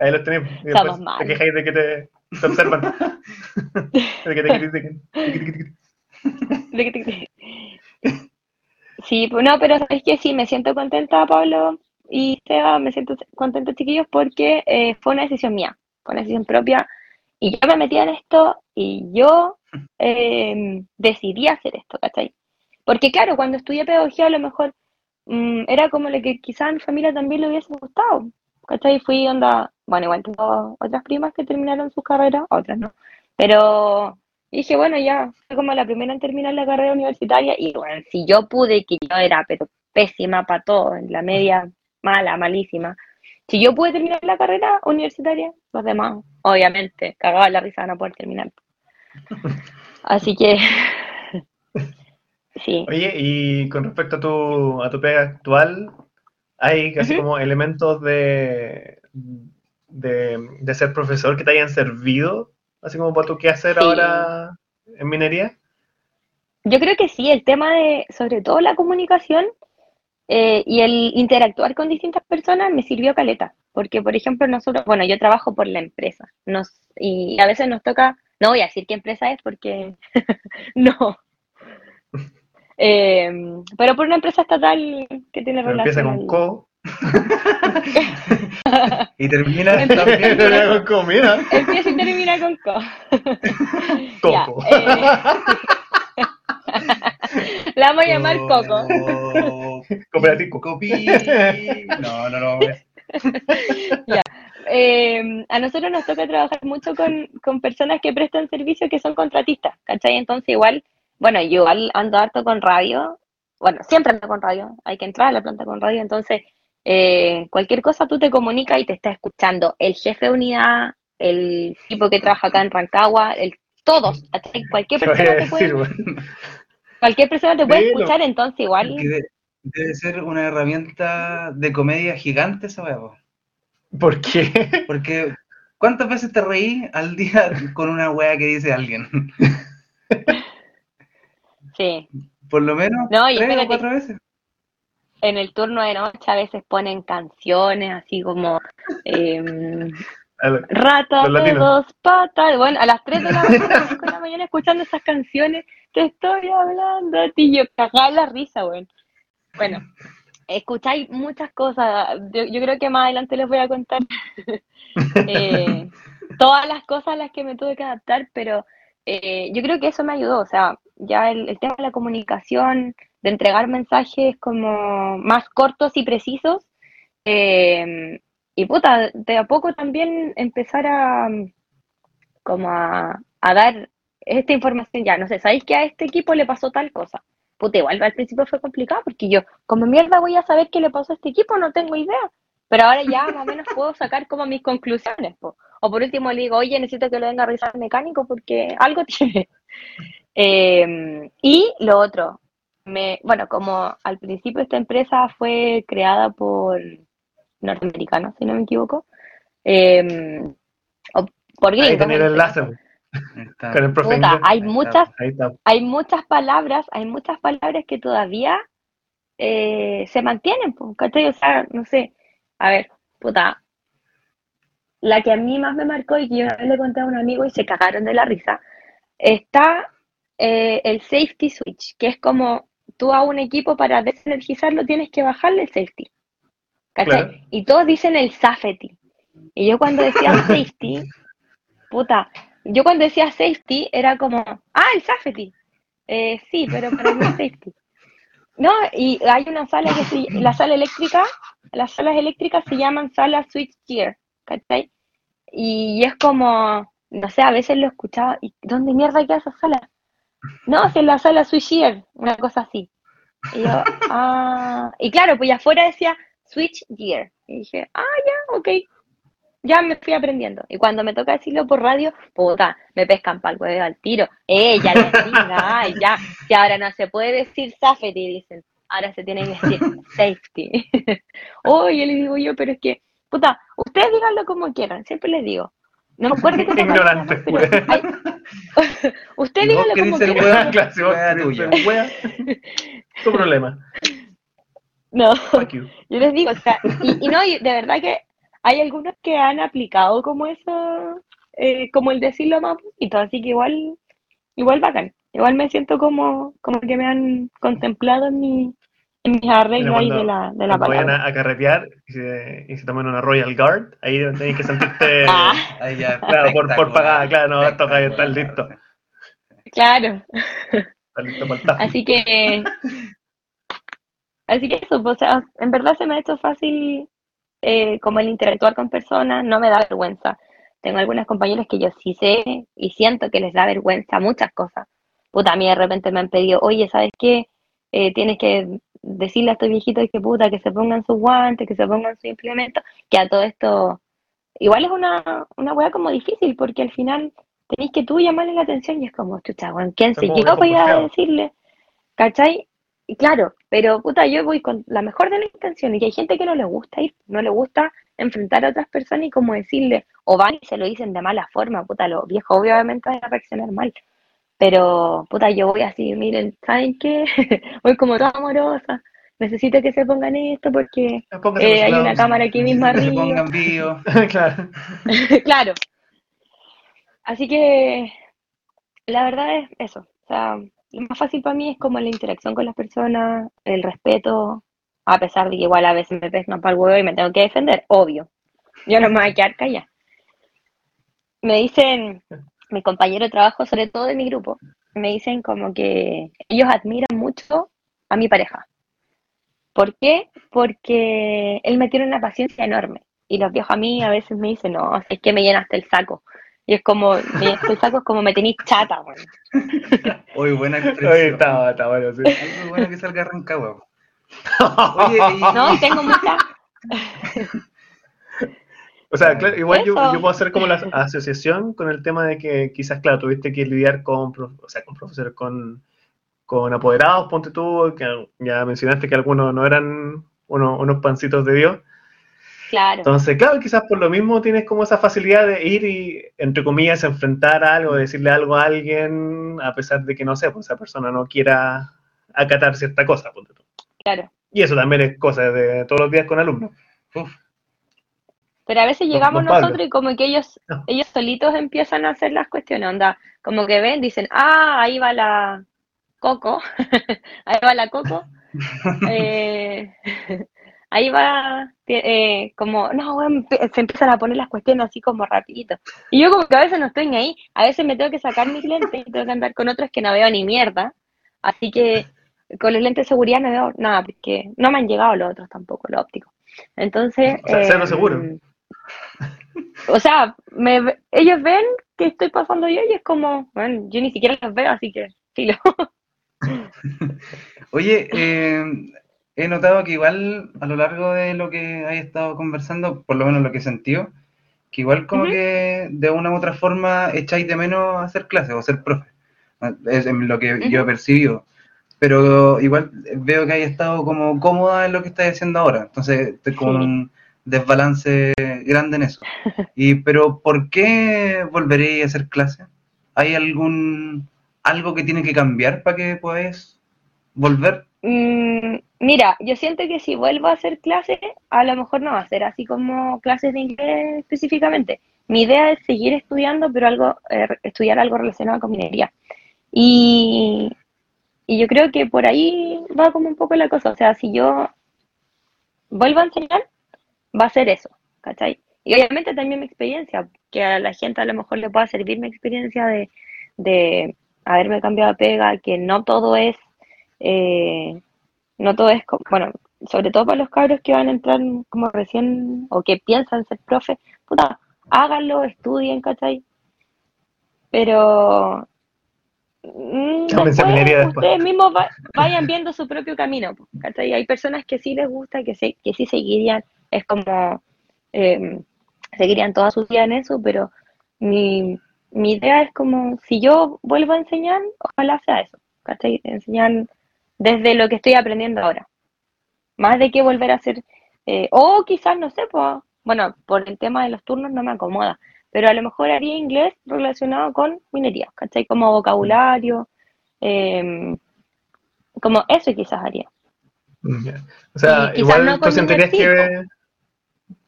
Ahí los tenemos. Y después Somos malos. te quejáis de que te, te observan. de que te critiquen. Sí, pues no, pero es que sí, me siento contenta, Pablo y Seba, me siento contenta, chiquillos, porque eh, fue una decisión mía, fue una decisión propia, y yo me metí en esto y yo eh, decidí hacer esto, ¿cachai? Porque claro, cuando estudié pedagogía a lo mejor mm, era como lo que quizás a mi familia también le hubiese gustado, ¿cachai? Fui onda, bueno, igual tengo otras primas que terminaron su carrera, otras no, pero dije, bueno, ya, fue como la primera en terminar la carrera universitaria y bueno, si yo pude, que yo era pero pésima para todo, en la media mala, malísima, si yo pude terminar la carrera universitaria, los demás, obviamente, cagaba la risa de no poder terminar. Así que, sí. Oye, y con respecto a tu, a tu pega actual, ¿hay casi como elementos de, de, de ser profesor que te hayan servido? Así como para tu qué hacer Sí. ahora en minería. Yo creo que sí, el tema de, sobre todo la comunicación eh, y el interactuar con distintas personas me sirvió caleta. Porque, por ejemplo, nosotros, bueno, yo trabajo por la empresa nos, y a veces nos toca, no voy a decir qué empresa es porque no. Eh, pero por una empresa estatal que tiene Pero empieza relación con al- co. Y termina también. Termina con co, mira. Empieza y termina con co. Ya, Coco. eh, la vamos a llamar Coco. Oh, Cooperativo. Copi. No, no, no. Eh, a nosotros nos toca trabajar mucho con, con personas que prestan servicio que son contratistas, ¿cachai? Entonces igual, bueno, yo ando harto con radio, bueno, siempre ando con radio, hay que entrar a la planta con radio, entonces eh, cualquier cosa tú te comunicas y te está escuchando el jefe de unidad, el tipo que trabaja acá en Rancagua, el, todos. Cualquier ¿Qué voy a persona te puede, cualquier persona te puede escuchar, entonces igual... Debe ser una herramienta de comedia gigante esa weá, po. ¿Por qué? Porque ¿cuántas veces te reí al día con una weá que dice alguien? Sí. Por lo menos No, tres o cuatro veces. En el turno de noche a veces ponen canciones así como ver, Rata de latinos. dos patas. Bueno, a las 3 de la mañana, 5 de la mañana escuchando esas canciones, te estoy hablando a ti, yo cagaba la risa, weón. Bueno, escucháis muchas cosas. Yo, yo creo que más adelante les voy a contar eh, todas las cosas a las que me tuve que adaptar, pero eh, yo creo que eso me ayudó. O sea, ya el, el tema de la comunicación, de entregar mensajes como más cortos y precisos. eh, y puta, de a poco también empezar a como a, dar esta información ya, no sé, ¿sabéis que a este equipo le pasó tal cosa? Puta, igual al principio fue complicado porque yo, como mierda voy a saber qué le pasó a este equipo, no tengo idea. Pero ahora ya más o menos puedo sacar como mis conclusiones. O por último le digo, oye, necesito que lo venga a revisar el mecánico porque algo tiene. Eh, y lo otro, me, bueno, como al principio esta empresa fue creada por norteamericanos, si no me equivoco, eh, o por Ahí gringos. tenía el en enlace. Ahí con el profe Puta, hay muchas, Ahí está. hay muchas palabras, hay muchas palabras que todavía eh, se mantienen, ¿cachai? O sea, no sé, a ver, puta, la que a mí más me marcó y que yo una vez le conté a un amigo y se cagaron de la risa, está eh, el safety switch, que es como tú a un equipo para desenergizarlo tienes que bajarle el safety, ¿cachai? Claro. Y todos dicen el safety. Y yo cuando decía safety, puta, yo cuando decía safety era como, ah, el safety. Eh, sí, pero para mí es safety. No, y hay una sala que se, la sala eléctrica, las salas eléctricas se llaman sala switch gear, ¿cachai? Y es como, no sé, a veces lo escuchaba, ¿y dónde mierda queda esa sala? No, es la sala switch gear, una cosa así. Y yo, ah, y claro, pues afuera decía switch gear. Y dije, ah, ya, ok. Ya me fui aprendiendo. Y cuando me toca decirlo por radio, puta, me pescan para el huevo al tiro. Eh, ya le ay, ya. Si ahora no se puede decir safety, dicen. Ahora se tiene que decir safety. Oye, le digo yo, pero es que, puta, ustedes díganlo como quieran, siempre les digo. No me acuerdo que Ignorante, pero hay- Ustedes ¿Y vos díganlo qué como dice Wea querés tuya. tu problema. No. Yo les digo, o sea, y, y no, y de verdad que hay algunos que han aplicado como eso, eh, como el decirlo más bonito, así que igual, igual bacán. Igual me siento como, como que me han contemplado en mi, en mis arreglos ahí de la, de la vayan a, a carretear y se, y se toman una Royal Guard, ahí tenéis que sentirte. Ah, Ahí ya, Claro, por- por pagada, claro, no, esto está espectacular. claro. Está listo para el tajo. Así que, así que eso, pues, o sea, en verdad se me ha hecho fácil eh, como el interactuar con personas, no me da vergüenza. Tengo algunas compañeras que yo sí sé y siento que les da vergüenza muchas cosas. Puta, a mí de repente me han pedido, oye, ¿sabes qué? Eh, tienes que decirle a estos viejitos que puta, que se pongan sus guantes, que se pongan su implemento, que a todo esto, igual es una, una hueá como difícil, porque al final tenés que tú llamarle la atención y es como, chucha, weón, ¿quién se yo para ir a decirle? ¿Cachai? Y claro, pero puta, yo voy con la mejor de las intenciones y hay gente que no le gusta ir, no le gusta enfrentar a otras personas y como decirle, o van y se lo dicen de mala forma, puta, los viejos obviamente van a reaccionar mal, pero puta, yo voy así, miren, ¿saben qué? voy como toda amorosa, necesito que se pongan esto porque eh, hay una cámara aquí mismo Que se arriba. pongan bio. claro. claro. Así que la verdad es eso. O sea, lo más fácil para mí es como la interacción con las personas, el respeto, a pesar de que igual a veces me pescan para el huevo y me tengo que defender, obvio. Yo no me voy a quedar callada. Me dicen, mi compañero de trabajo, sobre todo de mi grupo, me dicen como que ellos admiran mucho a mi pareja. ¿Por qué? Porque él me tiene una paciencia enorme. Y los viejos a mí a veces me dicen, no, es que me llenaste el saco. Y es como, me llenaste el saco es como me tenéis chata, weón. Uy, buena expresión. está, está bueno, sí. Algo bueno que salga Rancagua. Oye, y- No, y tengo mucha... O sea, claro, igual yo, puedo hacer como la asociación con el tema de que quizás, claro, tuviste que lidiar con, o sea, con profesores, con, con apoderados, ponte tú, que ya mencionaste que algunos no eran unos, unos pancitos de Dios. Claro, Entonces, claro, quizás por lo mismo tienes como esa facilidad de ir y, entre comillas, enfrentar algo, decirle algo a alguien, a pesar de que, no sé, pues esa persona no quiera acatar cierta cosa, ponte tú. claro. Y eso también es cosa de todos los días con alumnos. uf, Pero a veces llegamos nosotros y como que ellos, ellos solitos empiezan a hacer las cuestiones, onda, como que ven, dicen, ah, ahí va la Coco, ahí va la Coco, eh, ahí va, eh, como, no, se empiezan a poner las cuestiones así como rapidito. Y yo como que a veces no estoy ni ahí, a veces me tengo que sacar mis lentes y tengo que andar con otros que no veo ni mierda, así que con los lentes de seguridad no veo nada, porque no me han llegado los otros tampoco, los ópticos. Entonces, O sea, cero em, seguro. O sea, me, ellos ven que estoy pasando yo y es como, bueno, yo ni siquiera los veo, así que, filo. Oye, eh, he notado que igual a lo largo de lo que hay estado conversando, por lo menos lo que he sentido, que igual como Ujú. que de una u otra forma echáis de menos hacer clases o ser profe. Es en lo que yo he percibido. Pero igual veo que hay estado como cómoda en lo que estáis haciendo ahora. Entonces estoy con desbalance grande en eso. Y, pero ¿por qué volveréis a hacer clases? ¿Hay algún algo que tiene que cambiar para que podáis volver? Mm, mira, yo siento que si vuelvo a hacer clases, a lo mejor no va a ser así como clases de inglés específicamente. Mi idea es seguir estudiando, pero algo, eh, estudiar algo relacionado con minería. Y, y yo creo que por ahí va como un poco la cosa. O sea, si yo vuelvo a enseñar, va a ser eso, ¿cachai? Y obviamente también mi experiencia, que a la gente a lo mejor le pueda servir mi experiencia de, de haberme cambiado de pega, que no todo es, eh, no todo es, bueno, sobre todo para los cabros que van a entrar como recién o que piensan ser profe, puta, háganlo, estudien, ¿cachai? Pero Mm, después ustedes mismos va- vayan viendo su propio camino. ¿cachai? Hay personas que sí les gusta, que, sí, que sí seguirían, es como, eh, seguirían toda su vida en eso, pero mi, mi idea es como, si yo vuelvo a enseñar, ojalá sea eso, ¿cachai? Enseñar desde lo que estoy aprendiendo ahora. Más de que volver a hacer, eh, o quizás, no sé, pues, bueno, por el tema de los turnos no me acomoda, pero a lo mejor haría inglés relacionado con minería, ¿cachai? Como vocabulario, eh, como eso quizás haría. Ya. O sea, Y igual no tú sentirías que.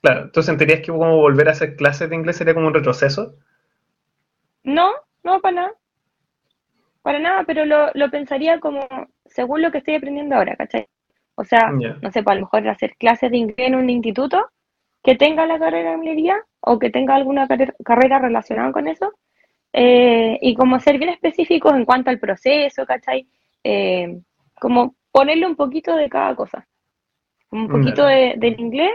Claro, tú sentirías que como volver a hacer clases de inglés sería como un retroceso. No, no para nada. Para nada, pero lo, lo pensaría como según lo que estoy aprendiendo ahora, ¿cachai? O sea, no sé, pues a lo mejor hacer clases de inglés en un instituto que tenga la carrera de minería o que tenga alguna carrera, carrera relacionada con eso. eh, y como ser bien específicos en cuanto al proceso, ¿cachai? Eh, como ponerle un poquito de cada cosa. Un poquito de- del inglés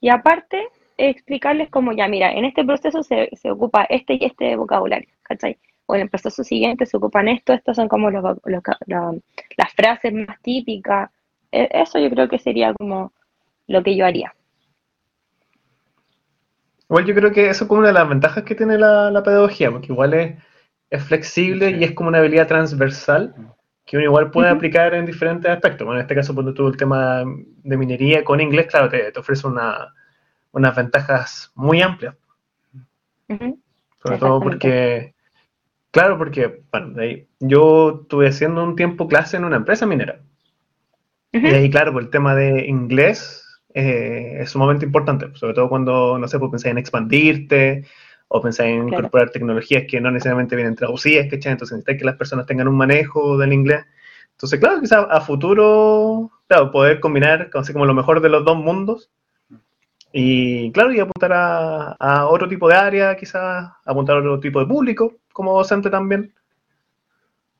y aparte explicarles como ya, mira, en este proceso se, se ocupa este y este vocabulario, ¿cachai? O en el proceso siguiente se ocupan esto, estos son como los, vo- los ca- la- las frases más típicas. E- Eso yo creo que sería como lo que yo haría. Igual yo creo que eso es como una de las ventajas que tiene la, la pedagogía, porque igual es, es flexible Sí. y es como una habilidad transversal que uno igual puede aplicar en diferentes aspectos. Bueno, en este caso, cuando tuvo el tema de minería con inglés, claro, te, te ofrece una, unas ventajas muy amplias. Sobre todo porque, claro, porque bueno, de ahí, yo estuve haciendo un tiempo clase en una empresa minera. Y ahí, claro, el tema de inglés eh, es sumamente importante, sobre todo cuando, no sé, pues pensáis en expandirte o pensáis en Claro. incorporar tecnologías que no necesariamente vienen traducidas, ¿cachai? Entonces necesitáis que las personas tengan un manejo del inglés. Entonces, claro, quizás a futuro, claro, poder combinar así como lo mejor de los dos mundos y, claro, y apuntar a, a otro tipo de área, quizás apuntar a otro tipo de público como docente también.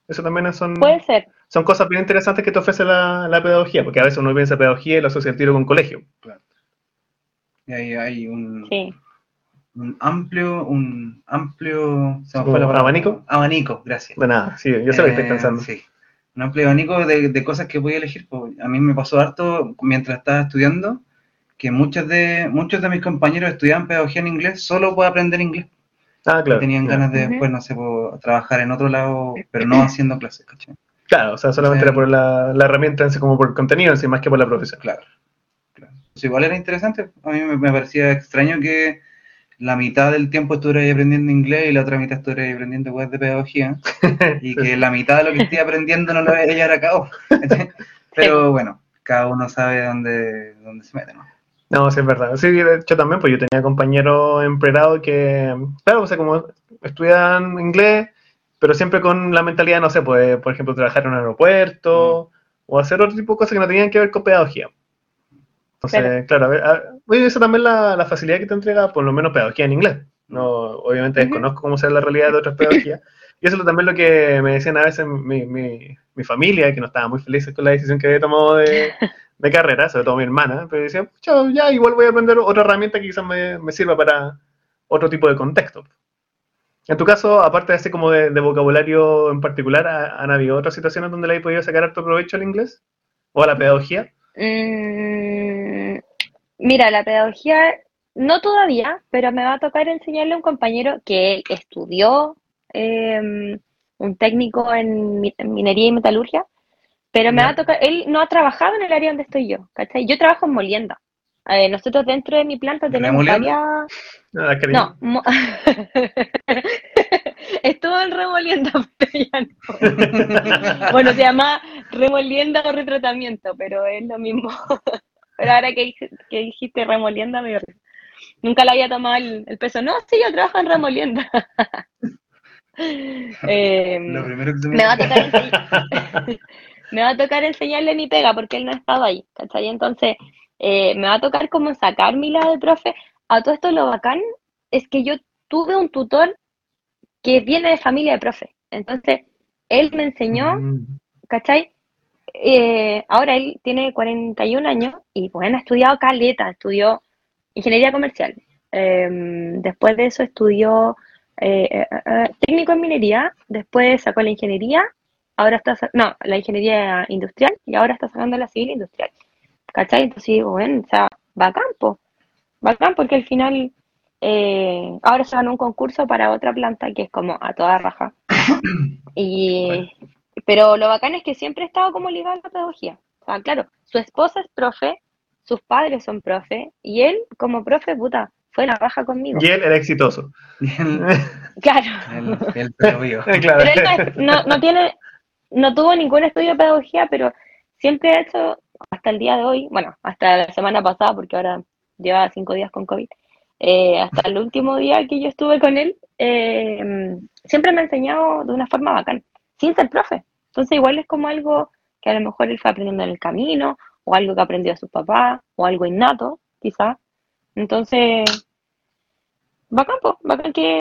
Eso también son, Puede ser. son cosas bien interesantes que te ofrece la, la pedagogía, porque a veces uno piensa pedagogía y lo asocia al tiro con colegio. Y ahí hay un, Sí. Un amplio, un amplio se me ¿Como fue la palabra. abanico? Abanico, gracias. De nada, sí, yo sé lo que estoy Eh, pensando. Sí. Un amplio abanico de, de cosas que voy a elegir. pues. A mí me pasó harto mientras estaba estudiando que muchos de, muchos de mis compañeros estudiaban pedagogía en inglés solo por aprender inglés. Ah, claro. tenían ganas de después, no sé, por trabajar en otro lado, pero no haciendo clases, ¿cachai? Claro, o sea, solamente era por la, la herramienta en sí, como por el contenido, en sí, más que por la profesión. Claro. claro. Pues igual era interesante. A mí me, me parecía extraño que la mitad del tiempo estuviera ahí aprendiendo inglés y la otra mitad estuviera ahí aprendiendo web de pedagogía. y que la mitad de lo que estoy aprendiendo no lo voy a llevar a cabo. Pero bueno, cada uno sabe dónde, dónde se mete, ¿no? No, sí, es verdad. Sí, de hecho también, pues yo tenía compañeros en pregrado que, claro, o sea, como estudian inglés, pero siempre con la mentalidad, no sé, pues, por ejemplo, trabajar en un aeropuerto o hacer otro tipo de cosas que no tenían que ver con pedagogía. Entonces, claro, a ver, a- oye, eso también la, la facilidad que te entrega, por lo menos pedagogía en inglés. No, obviamente desconozco cómo será la realidad de otras pedagogías. Y eso es también lo que me decían a veces mi, mi, mi familia, que no estaba muy feliz con la decisión que había tomado de, de carrera, sobre todo mi hermana, pero decía, "Pucha, ya igual voy a aprender otra herramienta que quizás me, me sirva para otro tipo de contexto. En tu caso, aparte de así como de, de vocabulario en particular, ¿ha- ¿han habido otras situaciones donde le hayas podido sacar harto provecho al inglés? ¿O a la pedagogía? Mm, mira, la pedagogía, no todavía, pero me va a tocar enseñarle a un compañero que estudió eh, un técnico en, mi- en minería y metalurgia, pero me va a tocar, él no ha trabajado en el área donde estoy yo, ¿cachai? Yo trabajo en molienda. Eh, nosotros dentro de mi planta tenemos varias... Ah, cariño. No, mo- estuvo en remolienda, pero ya no. Bueno, se llama remolienda o retratamiento, pero es lo mismo. Pero ahora que, que dijiste remolienda, me. Nunca le había tomado el, el peso. No, sí, yo trabajo en remolienda. Em, Lo primero que se me va a tocar enseñar- me va a tocar enseñarle mi pega porque él no ha estado ahí, ¿cachai? Entonces, eh, me va a tocar como sacar mi lado de profe. A todo esto lo bacán es que yo tuve un tutor que viene de familia de profe. Entonces, él me enseñó, Mm. ¿cachai? Eh, ahora él tiene 41 años y bueno, ha estudiado caleta, estudió ingeniería comercial. Em, después de eso estudió eh, eh, eh, técnico en minería, después sacó la ingeniería, ahora está, no, la ingeniería industrial y ahora está sacando la civil industrial. ¿Cachai? Entonces digo, bueno, o sea, bacán, po. Bacán porque al final eh, ahora se ganó un concurso para otra planta que es como a toda raja. Y, pero lo bacán es que siempre he estado como ligado a la pedagogía. O sea, claro, su esposa es profe, sus padres son profe, y él como profe, puta, fue la raja conmigo. Y él era exitoso. Claro. el, el pelo vivo. claro. Pero él no, es- no, no tiene, no tuvo ningún estudio de pedagogía, pero siempre ha hecho, hasta el día de hoy, bueno, hasta la semana pasada, porque ahora lleva cinco días con COVID, eh, hasta el último día que yo estuve con él, eh, siempre me ha enseñado de una forma bacán, sin ser profe. Entonces igual es como algo que a lo mejor él fue aprendiendo en el camino, o algo que aprendió de sus papás, o algo innato, quizás. Entonces, bacán, po, bacán que,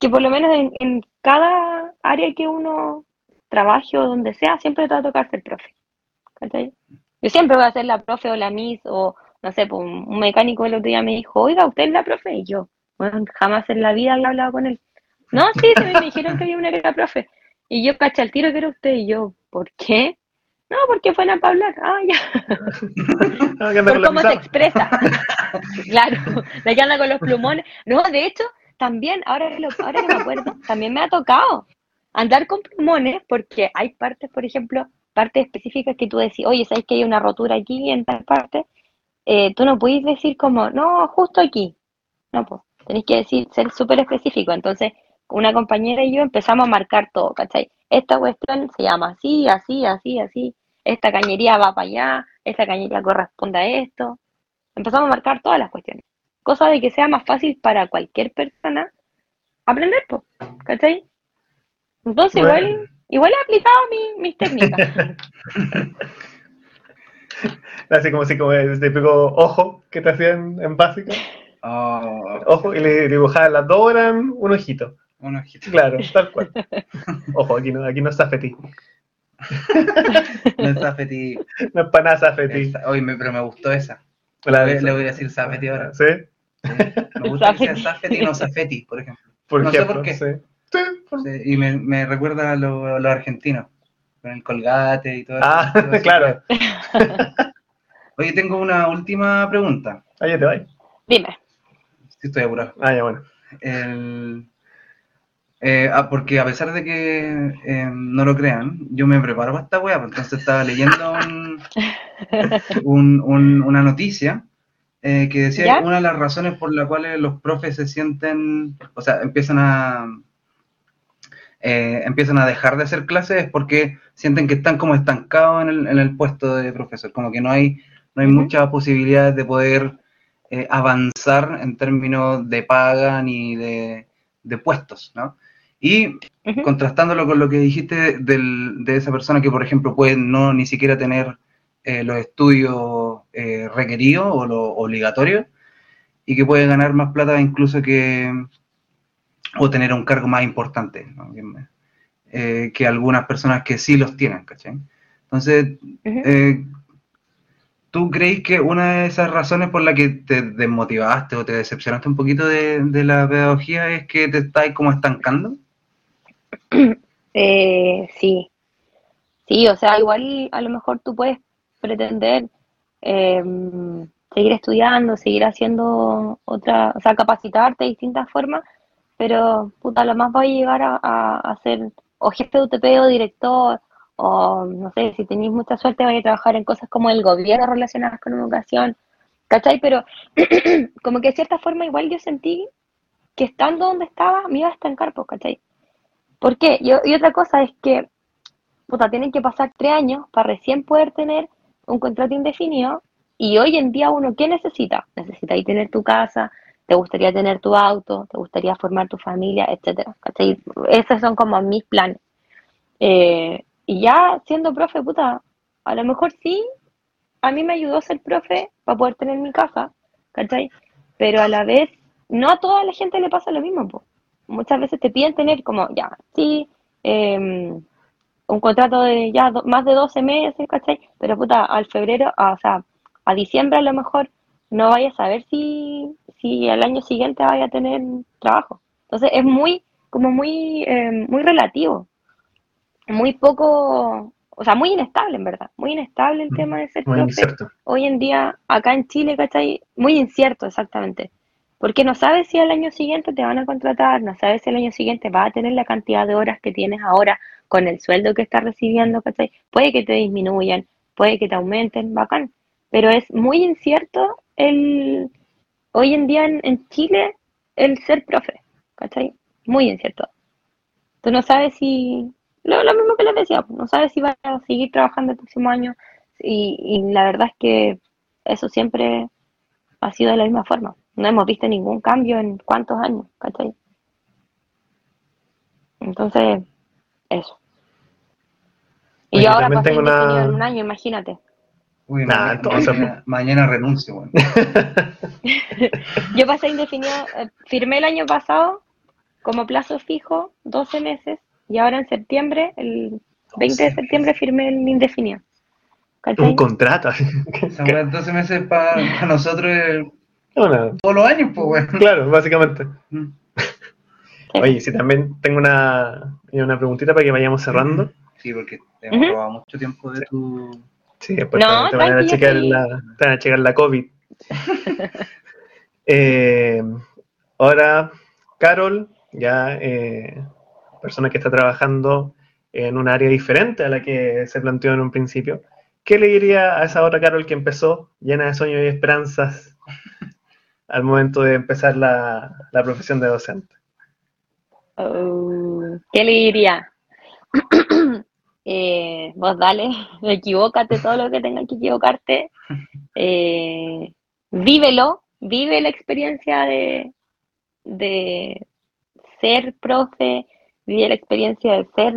que por lo menos en, cada área que uno trabaje o donde sea, siempre te va a tocar ser profe. Yo siempre voy a ser la profe o la miss o, no sé, pues, un mecánico el otro día me dijo, oiga, ¿usted es la profe? Y yo, jamás en la vida había hablado con él. No, sí, se me dijeron que había una que era profe. Y yo, cacha, el tiro que era usted. Y yo, ¿por qué? No, porque fue para hablar. Ah, ya. Por cómo se expresa. claro, la que anda con los plumones. No, de hecho, también, ahora que, lo- ahora que me acuerdo, también me ha tocado andar con plumones porque hay partes, por ejemplo, partes específicas que tú decís, oye, ¿sabes que hay una rotura aquí en tal parte? Eh, tú no puedes decir como, no, justo aquí. No, pues, tenés que decir, ser súper específico. Entonces, una compañera y yo empezamos a marcar todo, ¿cachai? Esta cuestión se llama así, así, así, así. Esta cañería va para allá, esta cañería corresponde a esto. Empezamos a marcar todas las cuestiones. Cosa de que sea más fácil para cualquier persona aprender, po, ¿cachai? Entonces, Bueno. igual, igual he aplicado mi- mis técnicas. Así como así como el típico ojo que te hacían en básica. Oh, Ojo, y le dibujaban las dos eran un ojito. Un ojito. Claro, tal cual. Ojo, aquí no, aquí no es Zafeti. No es Zafeti. No es para nada Oye, me- pero me gustó esa. La Le, de- le voy a decir Zafeti ahora. ¿Sí? Sí. Me gusta que sea Zafeti. Zafeti y no Zafeti, por ejemplo. Por No sé por qué. Sí. Sí, por- Sí, y me, me recuerda a lo- a los argentinos, con el colgate y todo eso. Ah, Todo eso. claro. Oye, tengo una última pregunta. Ahí te vais. Dime. Si estoy apurado. Ah, ya bueno. El- eh, ah, porque a pesar de que eh, no lo crean, yo me preparo para esta wea, pues, entonces estaba leyendo un- un- un- una noticia eh, que decía ¿Ya? que una de las razones por las cuales los profes se sienten, o sea, empiezan a eh, empiezan a dejar de hacer clases es porque sienten que están como estancados en el, en el puesto de profesor, como que no hay, no hay muchas posibilidades de poder eh, avanzar en términos de paga ni de, de puestos, ¿no? Y contrastándolo con lo que dijiste del- de esa persona que, por ejemplo, puede no ni siquiera tener eh, los estudios eh, requeridos o los obligatorios y que puede ganar más plata incluso que o tener un cargo más importante eh, que algunas personas que sí los tienen, ¿cachai? Entonces, Ujú. eh, ¿tú crees que una de esas razones por la que te desmotivaste o te decepcionaste un poquito de, de la pedagogía es que te estás como estancando? Eh, sí, sí, o sea, igual a lo mejor tú puedes pretender eh, seguir estudiando, seguir haciendo otra, o sea, capacitarte de distintas formas, pero puta, lo más va a llegar a, a, a ser o jefe de UTP o director, o no sé, si tenéis mucha suerte vais a trabajar en cosas como el gobierno relacionadas con educación, ¿cachai? Pero como que de cierta forma igual yo sentí que estando donde estaba me iba a estancar, pues, ¿cachai? ¿Por qué? Y, y otra cosa es que, puta, tienen que pasar tres años para recién poder tener un contrato indefinido. Y hoy en día uno, ¿qué necesita? Necesitáis tener tu casa, te gustaría tener tu auto, te gustaría formar tu familia, etcétera. Esos son como mis planes. Eh, y ya siendo profe, puta, a lo mejor sí, a mí me ayudó ser profe para poder tener mi casa, ¿cachai? Pero a la vez, no a toda la gente le pasa lo mismo, muchas veces te piden tener como, ya, sí, eh, un contrato de ya do- más de 12 meses, ¿cachai? Pero puta, al febrero, a- o sea, a diciembre a lo mejor no vayas a saber si, si al año siguiente vaya a tener trabajo. Entonces es muy, como muy, eh, muy relativo, muy poco, o sea, muy inestable en verdad, muy inestable el Mm, tema de ser Muy profe. incierto. Hoy en día, acá en Chile, ¿cachai? Muy incierto, exactamente. Porque no sabes si al año siguiente te van a contratar, no sabes si al año siguiente vas a tener la cantidad de horas que tienes ahora con el sueldo que estás recibiendo, ¿cachai? Puede que te disminuyan, puede que te aumenten, bacán. Pero es muy incierto el, hoy en día en, Chile el ser profe, ¿cachai? Muy incierto. Tú no sabes si, lo, mismo que les decía, no sabes si vas a seguir trabajando el próximo año y la verdad es que eso siempre ha sido de la misma forma. No hemos visto ningún cambio en cuántos años, ¿cachai? Entonces, eso. Y Oye, yo ahora pasé una- en un año, imagínate. Uy, Nah, mañana, entonces- mañana, renuncio. Yo pasé indefinido, eh, firmé el año pasado como plazo fijo 12 meses y ahora en septiembre, el 20 de 12 septiembre firmé el indefinido. Un contrato. Esa weá, 12 meses para nosotros es Una- todos los años, pues, weón. claro, básicamente. Mm. Oye, sí, también tengo una, una preguntita para que vayamos cerrando. Sí, porque te hemos robado mucho tiempo de tu... Sí, después No, te, te van a checar la, te van a checar la COVID. Eh, ahora, Carol, ya eh, persona que está trabajando en un área diferente a la que se planteó en un principio, ¿qué le diría a esa otra Carol que empezó llena de sueños y esperanzas al momento de empezar la, la profesión de docente? Oh, ¿qué le diría? Eh, vos dale, equivócate todo lo que tengas que equivocarte. Eh, vívelo, vive la experiencia de, de ser profe, vive la experiencia de ser,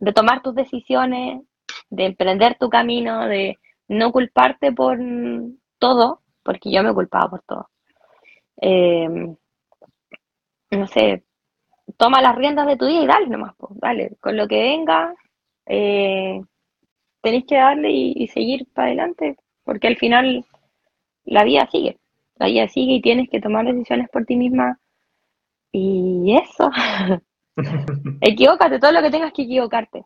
de tomar tus decisiones, de emprender tu camino, de no culparte por todo, porque yo me culpaba por todo. Eh, no sé, toma las riendas de tu día y dale nomás, dale, con lo que venga, eh, tenés que darle y, y seguir para adelante, porque al final la vida sigue, la vida sigue y tienes que tomar decisiones por ti misma y eso, equivócate todo lo que tengas que equivocarte.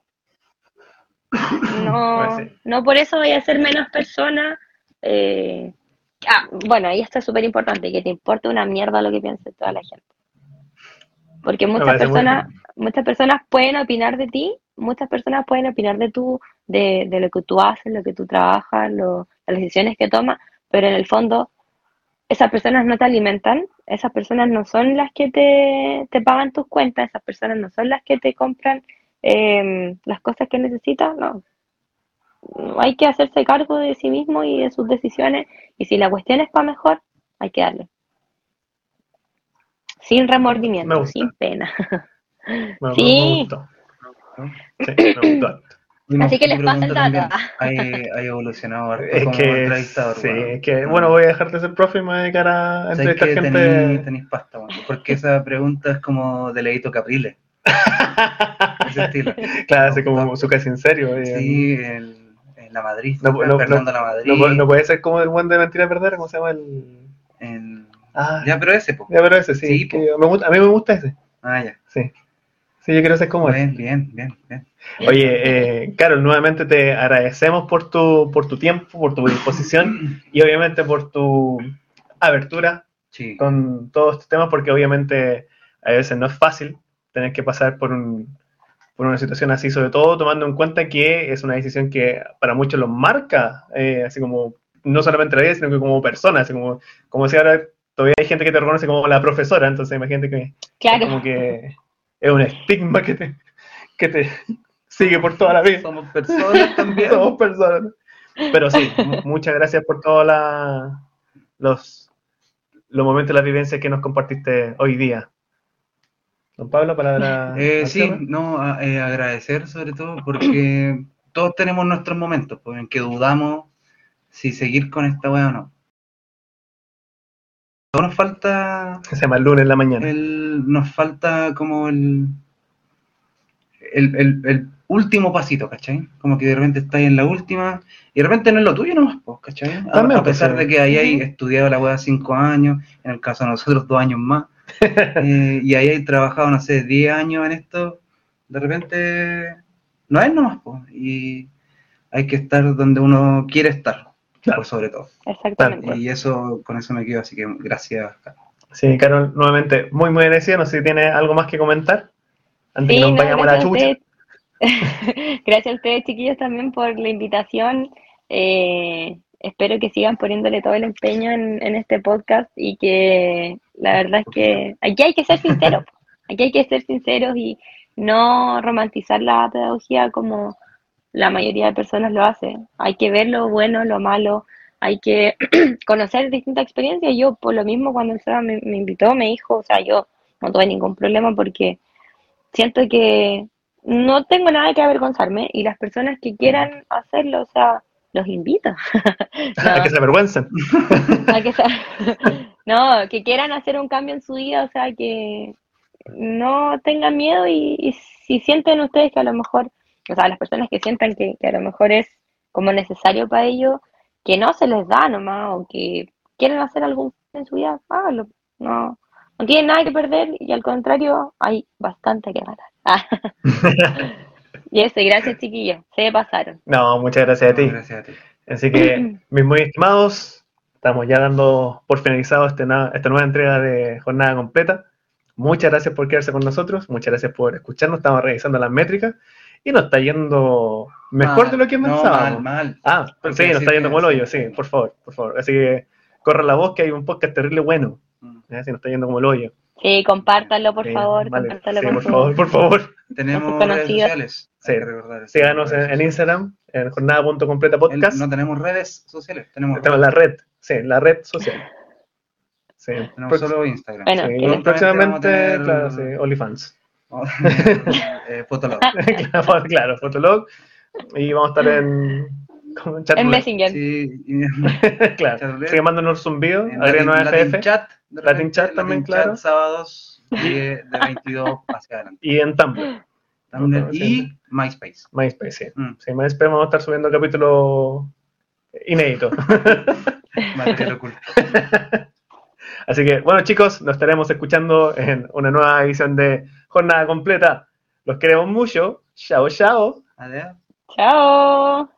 No, Pues sí. no por eso voy a ser menos persona. eh, ah, bueno, y esto es súper importante, que te importe una mierda lo que piense toda la gente. Porque muchas personas, muchas personas pueden opinar de ti, muchas personas pueden opinar de tú, de, de lo que tú haces, lo que tú trabajas, lo- las decisiones que tomas, pero en el fondo esas personas no te alimentan, esas personas no son las que te, te pagan tus cuentas, esas personas no son las que te compran eh, las cosas que necesitas, no. Hay que hacerse cargo de sí mismo y de sus decisiones, y si la cuestión es para mejor, hay que darle. Sin remordimiento, sin pena. Me- Sí. me gustó. Sí, me gustó. Dime, Así que les pasa el dato. Hay, hay evolucionado Es como que, entrevistador, sí, weón. es que, bueno, voy a dejar de ser profe y me voy a dedicar a entrevistar gente. tenéis, tenéis pasta, weón, porque esa pregunta es como de Leito Caprile, ese estilo. claro, así como su casi en serio. Sí, el, el La Madrid, No, no, Fernando La Madrid. No, puede- ser como el buen de mentira verdadera, ¿cómo se llama? El... el- Ah, Ya, pero ese, po. ya, pero ese sí. Sí, que me gusta- a mí me gusta ese. Ah, ya. Sí. Sí, yo quiero ser como él. Bien, bien, bien, bien. Oye, eh, Carol, nuevamente te agradecemos por tu, por tu tiempo, por tu disposición y obviamente por tu abertura Sí. con todos estos temas, porque obviamente a veces no es fácil tener que pasar por, un, por una situación así, sobre todo tomando en cuenta que es una decisión que para muchos los marca, eh, así como no solamente la vida, sino que como persona, así como, como si ahora todavía hay gente que te reconoce como la profesora, entonces imagínate que Claro. como que es un estigma que te, que te sigue por toda la vida. Somos personas también. Somos personas. Pero sí, mu- muchas gracias por todos los, los momentos, las vivencias que nos compartiste hoy día. Don Pablo, palabra. Eh, sí, no, a- eh, agradecer sobre todo porque todos tenemos nuestros momentos pues, en que dudamos si seguir con esta weá o no. Todo nos falta Se llama el lunes en la mañana. el, nos falta como el, el, el, el último pasito, ¿cachai? Como que de repente estáis en la última y de repente no es lo tuyo nomás, pues, ¿cachai? A, También, a pesar pues, de que hayáis estudiado la weá cinco años, en el caso de nosotros dos años más, y, y ahí he trabajado, no sé, 10 años en esto, de repente no es nomás, po, y hay que estar donde uno quiere estar, Claro. por sobre todo. Exactamente. Y eso, con eso me quedo, así que gracias. Carlos. Sí, Carol, nuevamente, muy, muy agradecido. No sé si tiene algo más que comentar. Antes Sí, que nos no, vayamos a la a chucha. gracias a ustedes, chiquillos, también por la invitación. Eh, espero que sigan poniéndole todo el empeño en, en este podcast y que la verdad es que aquí hay que ser sinceros. Aquí hay que ser sinceros y no romantizar la pedagogía como la mayoría de personas lo hace. Hay que ver lo bueno, lo malo, hay que conocer distintas experiencias. Yo, por lo mismo, cuando el Seba me, me invitó, me dijo, o sea, yo no tuve ningún problema porque siento que no tengo nada que avergonzarme y las personas que quieran hacerlo, o sea, los invito. Hay que se avergüencen. A que no, que quieran hacer un cambio en su vida, o sea, que no tengan miedo y, y si sienten ustedes que a lo mejor, o sea, las personas que sientan que, que a lo mejor es como necesario para ellos, que no se les da nomás o que quieren hacer algo en su vida, háganlo. No, no tienen nada que perder y al contrario, hay bastante que ganar. Y eso, y gracias chiquillos, se pasaron. No, muchas gracias a ti. Gracias a ti. Así que, mis muy estimados, estamos ya dando por finalizado este esta nueva entrega de jornada completa. Muchas gracias por quedarse con nosotros, muchas gracias por escucharnos, estamos revisando las métricas y nos está yendo mejor Mal, de lo que no, pensábamos. mal, mal. Ah, sí, nos así está yendo como el hoyo, sí. por favor, por favor. Así que corra la voz que hay un podcast terrible bueno, Mm. ¿eh? si nos está yendo como el hoyo. Sí, compártanlo por Sí, favor, vale, compártanlo sí, con por favor, por favor. Tenemos redes sociales. Sí. recordar. Síganos en, en Instagram, en jornada.completa podcast. El- no tenemos redes sociales, tenemos, Tenemos la red, sí, la red social. Sí, tenemos Prox- solo Instagram. Bueno, sí, próximamente, tener- claro, sí, OnlyFans. eh, Fotolog. claro, claro, Fotolog. Y vamos a estar en, como en chat En. Messenger. Sí, claro, sigue mandándonos un video, en agréganos a FF Chat, Latin Chat también, Latin claro. Chat, sábados de, de 22 hacia adelante. y en Tumblr, Otro, y. MySpace. MySpace, sí. Mm, Sí, MySpace vamos a estar subiendo capítulos inéditos. material oculto. Así que, bueno, chicos, nos estaremos escuchando en una nueva edición de Jornada Completa. Los queremos mucho. Chao, chao. Adiós. Chao.